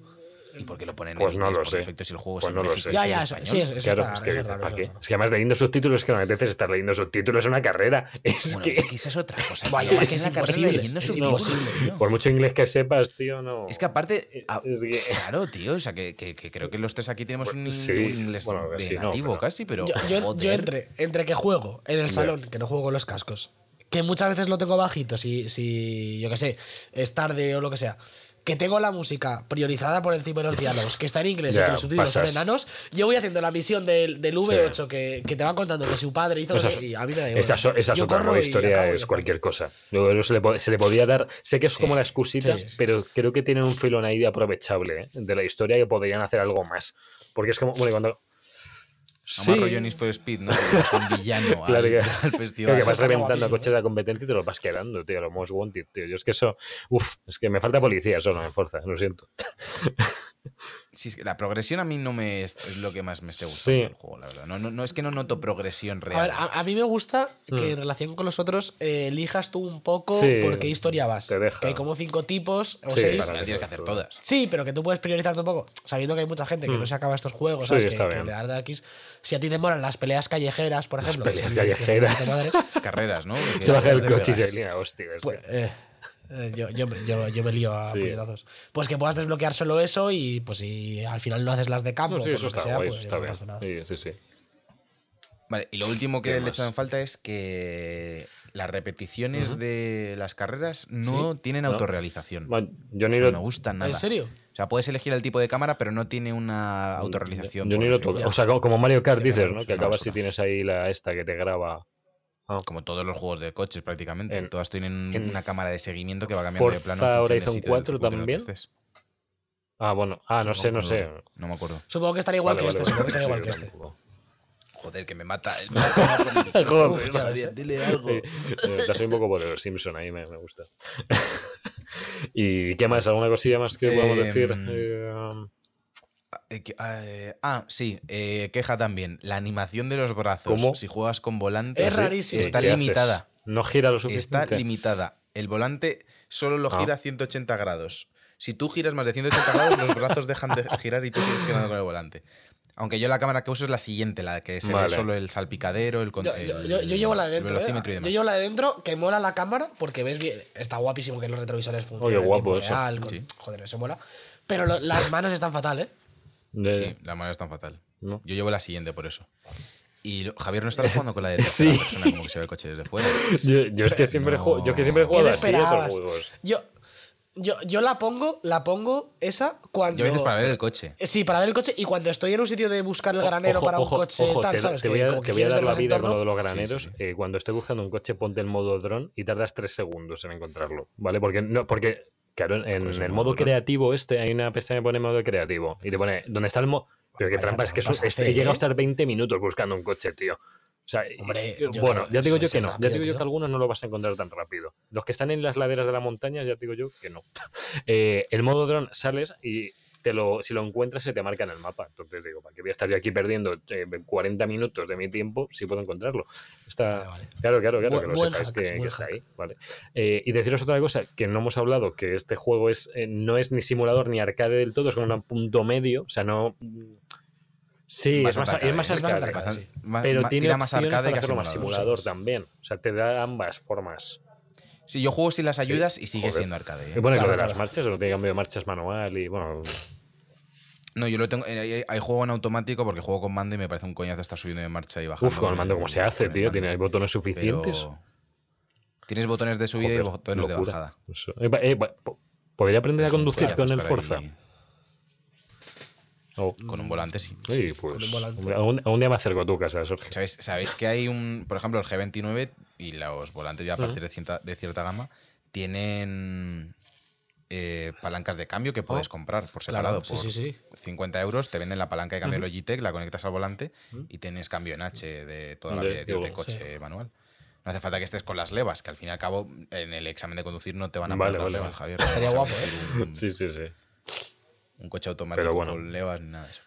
¿Y por qué lo ponen Pues en no inglés lo por sé. defecto si el juego Pues es no en lo México sé. Ya, es ya, eso, sí, eso, eso Claro, está, es que, eso es raro, ¿para eso qué? es raro. Es que además leyendo subtítulos es que no me apetece estar leyendo subtítulos en una carrera. *laughs* Es Bueno, que, es que esa es otra cosa. tío. Vaya, es que es imposible, leyendo es imposible. tío. por mucho inglés que sepas, tío, no. Es que aparte, a- Es que- claro, tío, o sea, que, que- que creo que los tres aquí tenemos un, Sí, un inglés bueno, de no, nativo pero- casi, pero Yo, yo- joder. yo entre, entre que juego en el salón, que no juego con los cascos, que muchas veces lo tengo bajito, si, si yo qué sé, es tarde o lo que sea, que tengo la música priorizada por encima de los diálogos, que está en inglés Ya, y que los subtítulos son enanos, yo voy haciendo la misión del, del V8 que, que te va contando que su padre hizo Esa no sé, es- y a mí me da igual. Esa, esa es Yo otra historia, es cualquier cosa. Yo se le, se le podía dar. Sé que es como la excusita, sí, pero creo que tienen un filón ahí de aprovechable ¿eh? de la historia que podrían hacer algo más. Porque es como. Bueno, cuando. Vamos a rollo Need for Speed, ¿no? Es un villano *laughs* Claro al, que- al festival. que Eso vas reventando coches de la competencia y te lo vas quedando, tío. Lo most wanted, tío. Yo es que eso. Uf, es que me falta policía solo en Forza, lo siento. *laughs* Sí, que la progresión a mí no me es, es lo que más me esté gustando Sí. del juego, la verdad. No, no, no es que no noto progresión A real. ver, a, a mí me gusta que Mm. en relación con los otros eh, elijas tú un poco Sí, por qué historia vas. te deja. Que hay como cinco tipos o Sí, seis. Pero las tienes que hacer todas. Sí, pero que tú puedes priorizar un poco, sabiendo que hay mucha gente que Mm. no se acaba estos juegos, Sí, ¿sabes? que, está que le X. Si a ti te molan las peleas callejeras, por ejemplo. que peleas que callejeras. Carreras, ¿no? *laughs* Porque Se baja el coche y se hostia. es pues, que- eh, yo, yo, yo, yo me lío a Sí. puñetazos. Pues que puedas desbloquear solo eso y pues si al final no haces las de campo, No, sí, por eso lo que está sea, guay, pues eso ya está no bien. pasa nada. Sí, sí, sí. Vale, y lo último ¿Qué que le echado en falta es que las repeticiones de las carreras no tienen No. autorrealización. Bueno, yo ni Eso lo, no me gusta nada. ¿En serio? O sea, puedes elegir el tipo de cámara, pero no tiene una autorrealización. Yo por ni lo defecto. toco. O sea, como- Mario Kart dices, ¿no? Que acabas si tienes ahí la esta que te graba. Como todos los juegos de coches prácticamente. En- Todas tienen en una cámara de seguimiento que va cambiando de Forza plano. en Horizon sitio del 4 circuito en el que también. Ah, bueno. Ah, no sé, no sé. No me acuerdo. Supongo que estaría igual Vale, que vale, este, supongo que estaría igual que este. Joder, que me mata. Me mata el. *laughs* Joder, Uf, sé. dile algo. Sí, eh, soy un poco por los Simpson ahí, me, me gusta. *laughs* ¿Y qué más? ¿Alguna cosilla más que podamos Em, decir? Eh, Eh, que- eh, ah, sí, eh, queja también. La animación de los brazos, ¿Cómo? si juegas con volante, Es rarísimo. está limitada. No gira lo Está suficiente. limitada. El volante solo lo Ah. gira a 180 grados. Si tú giras más de 180 grados, los brazos dejan de girar y tú sigues girando con el volante. Aunque yo la cámara que uso es la siguiente, la que se Vale. ve solo el salpicadero, el, Yo, yo- el- yo- yo llevo la de dentro. ¿eh? Yo llevo la de dentro que mola la cámara porque ves bien. Está guapísimo que los retrovisores funcionen. en guapo tiempo eso. real, con- Sí. Joder, eso mola. Pero lo- las manos están fatal, ¿eh? De- Sí, la mano es tan fatal. No. Yo llevo la siguiente por eso. Y Javier no estará *laughs* jugando con la de tercera Sí. persona, como que se ve el coche desde fuera. *laughs* Yo, yo es que siempre No. juego, yo que siempre he ¿Qué jugado así otros esperabas? juegos. Yo, yo, yo la pongo, la pongo esa cuando. Yo a veces para ver el coche. Eh, Sí, para ver el coche y cuando estoy en un sitio de buscar el granero Ojo, para ojo, un coche ojo, tal, te, ¿sabes? te Que voy a, que te voy a dar la vida con lo de los graneros. sí, sí. eh, cuando estés buscando un coche, ponte en modo dron y tardas tres segundos en encontrarlo, ¿vale? Porque, no, porque claro, en Pues el modo creativo este hay una pestaña que pone modo creativo y te pone dónde está el modo... Pero qué trampa, es que eso, este, he llegado a ¿eh? estar 20 minutos buscando un coche, tío. O sea, Hombre, bueno, ya digo yo que no. rápido, ya digo yo que algunos no lo vas a encontrar tan rápido. Los que están en las laderas de la montaña, ya digo yo que no. *laughs* Eh, el modo dron sales y te lo, si lo encuentras se te marca en el mapa. Entonces digo, ¿para qué voy a estar yo aquí perdiendo eh, 40 minutos de mi tiempo si puedo encontrarlo? Está, Vale, vale. Claro, claro, claro, Bu- que lo sepáis hack, que, está ahí. Vale. Eh, y deciros otra cosa, que no hemos hablado, que este juego es eh, no es ni simulador ni arcade del todo, es como un punto medio. O sea, no... Sí, es más, arcade, es más es más arcade. Bastante- Pero tiene tira más arcade que más simulador también. O sea, te da ambas formas. Sí, yo juego sin las ayudas y sigue Joder. siendo arcade. ¿eh? Lo Claro, de las marchas, lo tiene cambio de marchas manual y bueno. No, yo lo tengo. eh, Hay, hay juego en automático porque juego con mando y me parece un coñazo estar subiendo de marcha y bajando. Uf, con el mando, ¿cómo se hace, tío? mando. Tiene botones Pero suficientes. Tienes botones de subida Joder, y botones de bajada. Eh, eh, ¿Podría aprender a Es un conducir con el Forza? Oh, Con un volante, sí. sí, pues. Con un volante. hombre, algún, algún día me acerco a tu casa, Sergio. ¿Sabéis, sabéis que hay un. Por ejemplo, el G29 y los volantes ya a partir de cierta, de cierta gama tienen eh, palancas de cambio que puedes comprar por separado. Oh, Claro, sí, por sí, sí. 50 euros te venden la palanca de cambio Logitech, la conectas al volante y tienes cambio en H de toda la vida de, coche manual. No hace falta que estés con las levas, que al fin y al cabo en el examen de conducir no te van a Vale, vale, levas, vale. Javier. Estaría guapo, ¿eh? Un, *laughs* Sí, sí, sí. un coche automático bueno. con levas ni nada de eso.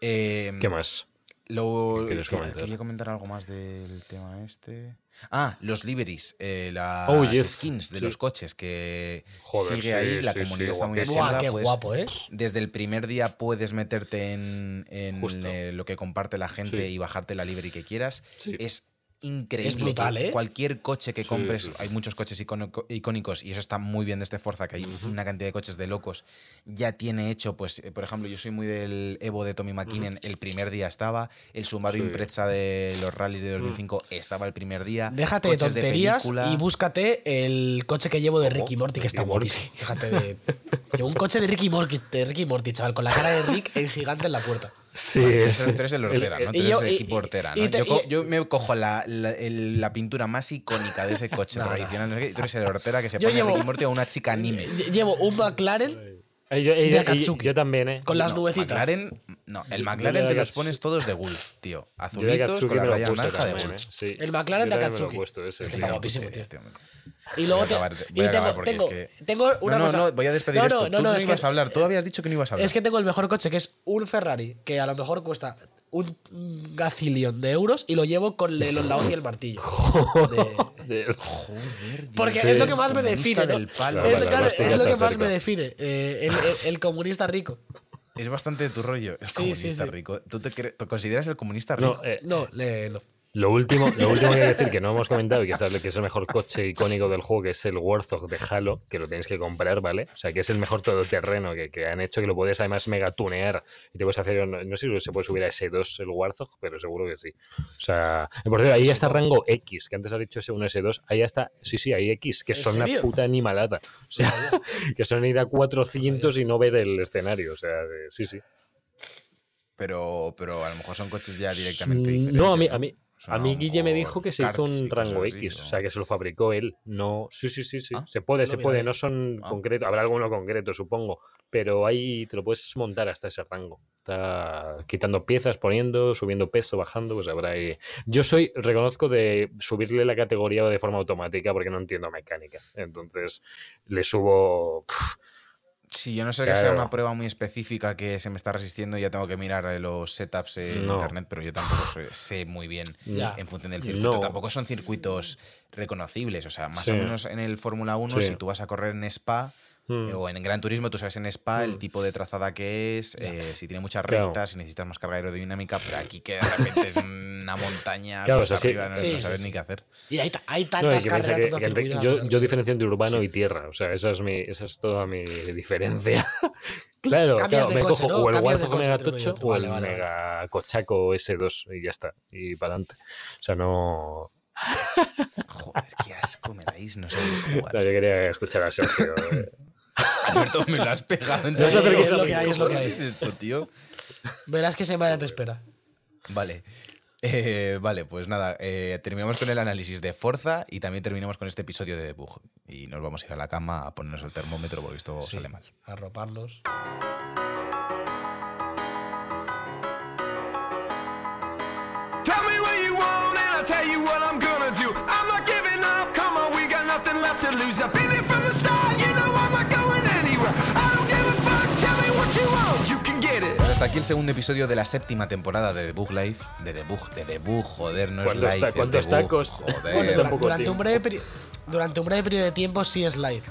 Eh, ¿Qué más? Lo, ¿Qué quieres que- comentar? Quería comentar algo más del tema este. Ah, los liveries, eh, las Oh, yes, skins de sí. los coches que Joder, sigue sí, ahí, la sí, comunidad sí, está muy activa. Buah, qué pues, guapo, ¿eh? Desde el primer día puedes meterte en, en, eh, lo que comparte la gente Sí. y bajarte la livery que quieras. Sí. Es increíble. Es brutal, ¿eh? Cualquier coche que Sí, compres, sí, sí. hay muchos coches icónico- icónicos y eso está muy bien de este Forza, que hay una cantidad de coches de locos. Ya tiene hecho, pues, eh, por ejemplo, yo soy muy del Evo de Tommy McKinnon, el primer día estaba, el Subaru Sí. Impreza de los rallies de 2005 estaba el primer día. Déjate de coches tonterías y búscate el coche que llevo de ¿Cómo? Ricky Morty, que está guapísimo. Déjate de. Llevo un coche de Ricky Morty, de Ricky Morty, chaval, con la cara de Rick en gigante en la puerta. Sí, Tú es. eres- tú eres el Hortera, ¿no? Tú eres el equipo Hortera, y ¿no? te- yo, co- y- yo me cojo la, la, el- la pintura más icónica de ese coche No, tradicional, no tú eres el Hortera que se Yo pone llevo- Ricky Morty a una chica anime. Lle- Llevo un McLaren yo, de Akatsuki. yo también, ¿eh? con las No, nubecitas. McLaren, no, el McLaren te los pones todos de Wolf, tío. Azulitos con la raya naranja de Wolf. ¿eh? Sí. El McLaren de Akatsuki. Es que está guapísimo, tío. Y luego te- y tengo, tengo, es que- tengo una no, cosa. no, no, voy a despedir No, esto. no, Tú no, no, no, es ibas que- a hablar, tú habías dicho que no ibas a hablar. Es que tengo el mejor coche, que es un Ferrari, que a lo mejor cuesta un gacillón de euros y lo llevo con el ondao y el martillo. De- De- Joder, tío. Porque es lo que más me define. Es, claro, lo que más me define. eh, el, el- el comunista rico. Es bastante de tu rollo. El Sí, comunista sí, sí. rico. ¿Tú te, consideras el comunista rico? No, eh, no. Lo último, lo último que hay que decir que no hemos comentado y que es, que es el mejor coche icónico del juego, que es el Warthog de Halo, que lo tienes que comprar, ¿vale? O sea, que es el mejor todoterreno que, que han hecho, que lo puedes además mega tunear y te puedes hacer, no, no sé si se puede subir a S2 el Warthog, pero seguro que sí. O sea, por cierto, ahí ya está rango X, que antes has dicho S1, S2, ahí ya está, sí, sí, hay X, que ¿En son una puta animalada. O sea, *laughs* que son ir a 400 y no ver el escenario, o sea, sí, sí. Pero, pero a lo mejor son coches ya directamente diferentes. No, a mí, a mí, A mí Guille me dijo que se hizo un rango así, X, ¿o? o sea, que se lo fabricó él. No, sí, sí, sí, sí. Ah, se puede, lo se puede. No son Ah. concretos, habrá alguno concreto, supongo, pero ahí te lo puedes montar hasta ese rango. Está quitando piezas, poniendo, subiendo peso, bajando, pues habrá ahí. Yo soy, reconozco de subirle la categoría de forma automática porque no entiendo mecánica. Entonces le subo. Si yo no sé que sea Claro. una prueba muy específica que se me está resistiendo, ya tengo que mirar eh, los setups en No. internet, pero yo tampoco sé, sé muy bien Ya. en función del circuito. No. Tampoco son circuitos reconocibles. O sea, más Sí. o menos en el Fórmula 1, Sí. si tú vas a correr en Spa Mm. eh, o en Gran Turismo, tú sabes en Spa el tipo de trazada que es, eh, si tiene muchas Claro. rectas, si necesitas más carga aerodinámica, pero aquí que de repente es una montaña Claro, o sea, sí. arriba, no, Sí, no sí, sabes sí. ni qué hacer. Y hay, hay No, y tantas que piensa carreras que- que cuidado, yo, claro. yo diferencio entre urbano y tierra, o sea, esa es, mi, esa es toda mi diferencia. *laughs* claro, claro me coche, cojo ¿no? o el Warzone Mega Tocho o el Vale, vale, vale. Mega Cochaco S2 y ya está, y para adelante. O sea, no... Joder, qué asco me dais, no sabéis jugar. *laughs* no, yo quería escuchar a Sergio. Alberto, me lo has pegado en Sí, serio. es lo que hay, es lo que ¿Qué hay. es esto, tío? Verás qué semana te espera. Vale. Eh, vale, pues nada, eh, terminamos con el análisis de Forza y también terminamos con este episodio de Debug. Y nos vamos a ir a la cama a ponernos el termómetro porque esto Sí, sale mal. Arroparlos. Tell me what you want and I'll tell you what I'm gonna do. I'm not giving up, come on, we got nothing left to lose. I've been here from the start, you know I'm not hasta aquí el segundo episodio de la séptima temporada de Debug Live. De Debug, de Debug, joder, no es ¿Cuántos live, ta- es cuántos debug, tacos? Joder. Bueno, durante, un breve peri- durante un breve periodo de tiempo sí es live.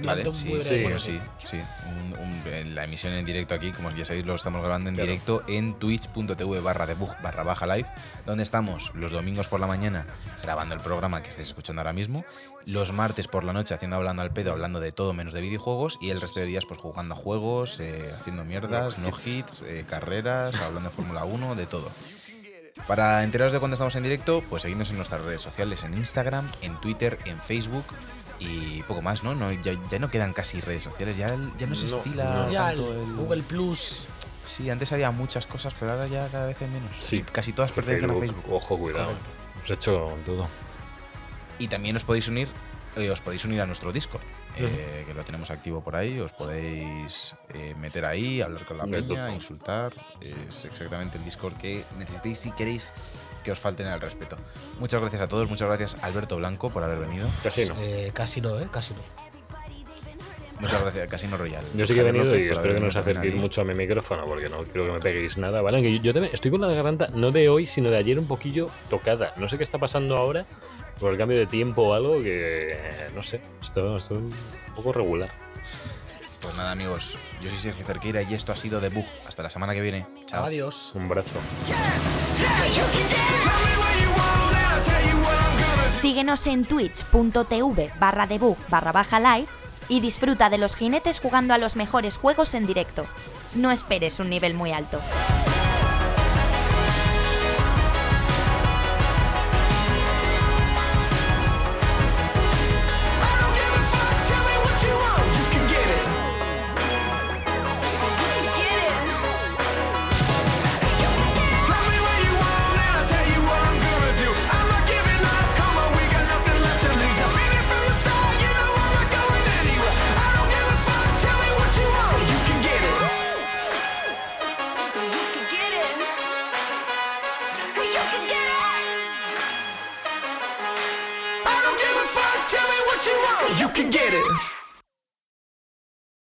Vale, sí, sí, bueno, sí, sí. Un- un- en la emisión en directo aquí, como ya sabéis, lo estamos grabando en Claro. directo en twitch.tv barra debug barra baja live, donde estamos los domingos por la mañana grabando el programa que estáis escuchando ahora mismo, los martes por la noche haciendo hablando al pedo, hablando de todo menos de videojuegos, y el resto de días pues jugando a juegos, eh, haciendo mierdas, no, hits. eh, carreras, hablando de Fórmula 1, de todo. Para enteraros de cuando estamos en directo, pues seguidnos en nuestras redes sociales, en Instagram, en Twitter, en Facebook y poco más, ¿no? no ya, ya no quedan casi redes sociales, ya, ya no se No, estila no. Ya el tanto el... Google Plus. Sí, antes había muchas cosas, pero ahora ya cada vez hay menos. Sí. Casi todas pertenecen a Facebook. Ojo, cuidado. Hemos hecho todo. Y también os podéis unir, eh, os podéis unir a nuestro Discord, eh, que lo tenemos activo por ahí. Os podéis eh, meter ahí, hablar con la peña, insultar. Es exactamente el Discord que necesitéis si queréis que os falten el respeto. Muchas gracias a todos, muchas gracias Alberto Blanco por haber venido. Casi no. Eh, casi no, ¿eh? Casi no. Muchas gracias, Casino Royal. Yo sí que he venido López y espero que no os acerquéis mucho a mi micrófono porque no quiero que me peguéis nada, ¿vale? Que yo, yo también estoy con la garganta, no de hoy, sino de ayer un poquillo tocada. No sé qué está pasando ahora por el cambio de tiempo o algo que, eh, no sé, esto, esto es un poco regular. Pues nada, amigos, yo soy Sergio Cerqueira y esto ha sido The Bug. Hasta la semana que viene. Chao. Adiós. Un brazo. Síguenos en twitch.tv barra debug barra baja live y disfruta de los jinetes jugando a los mejores juegos en directo. No esperes un nivel muy alto.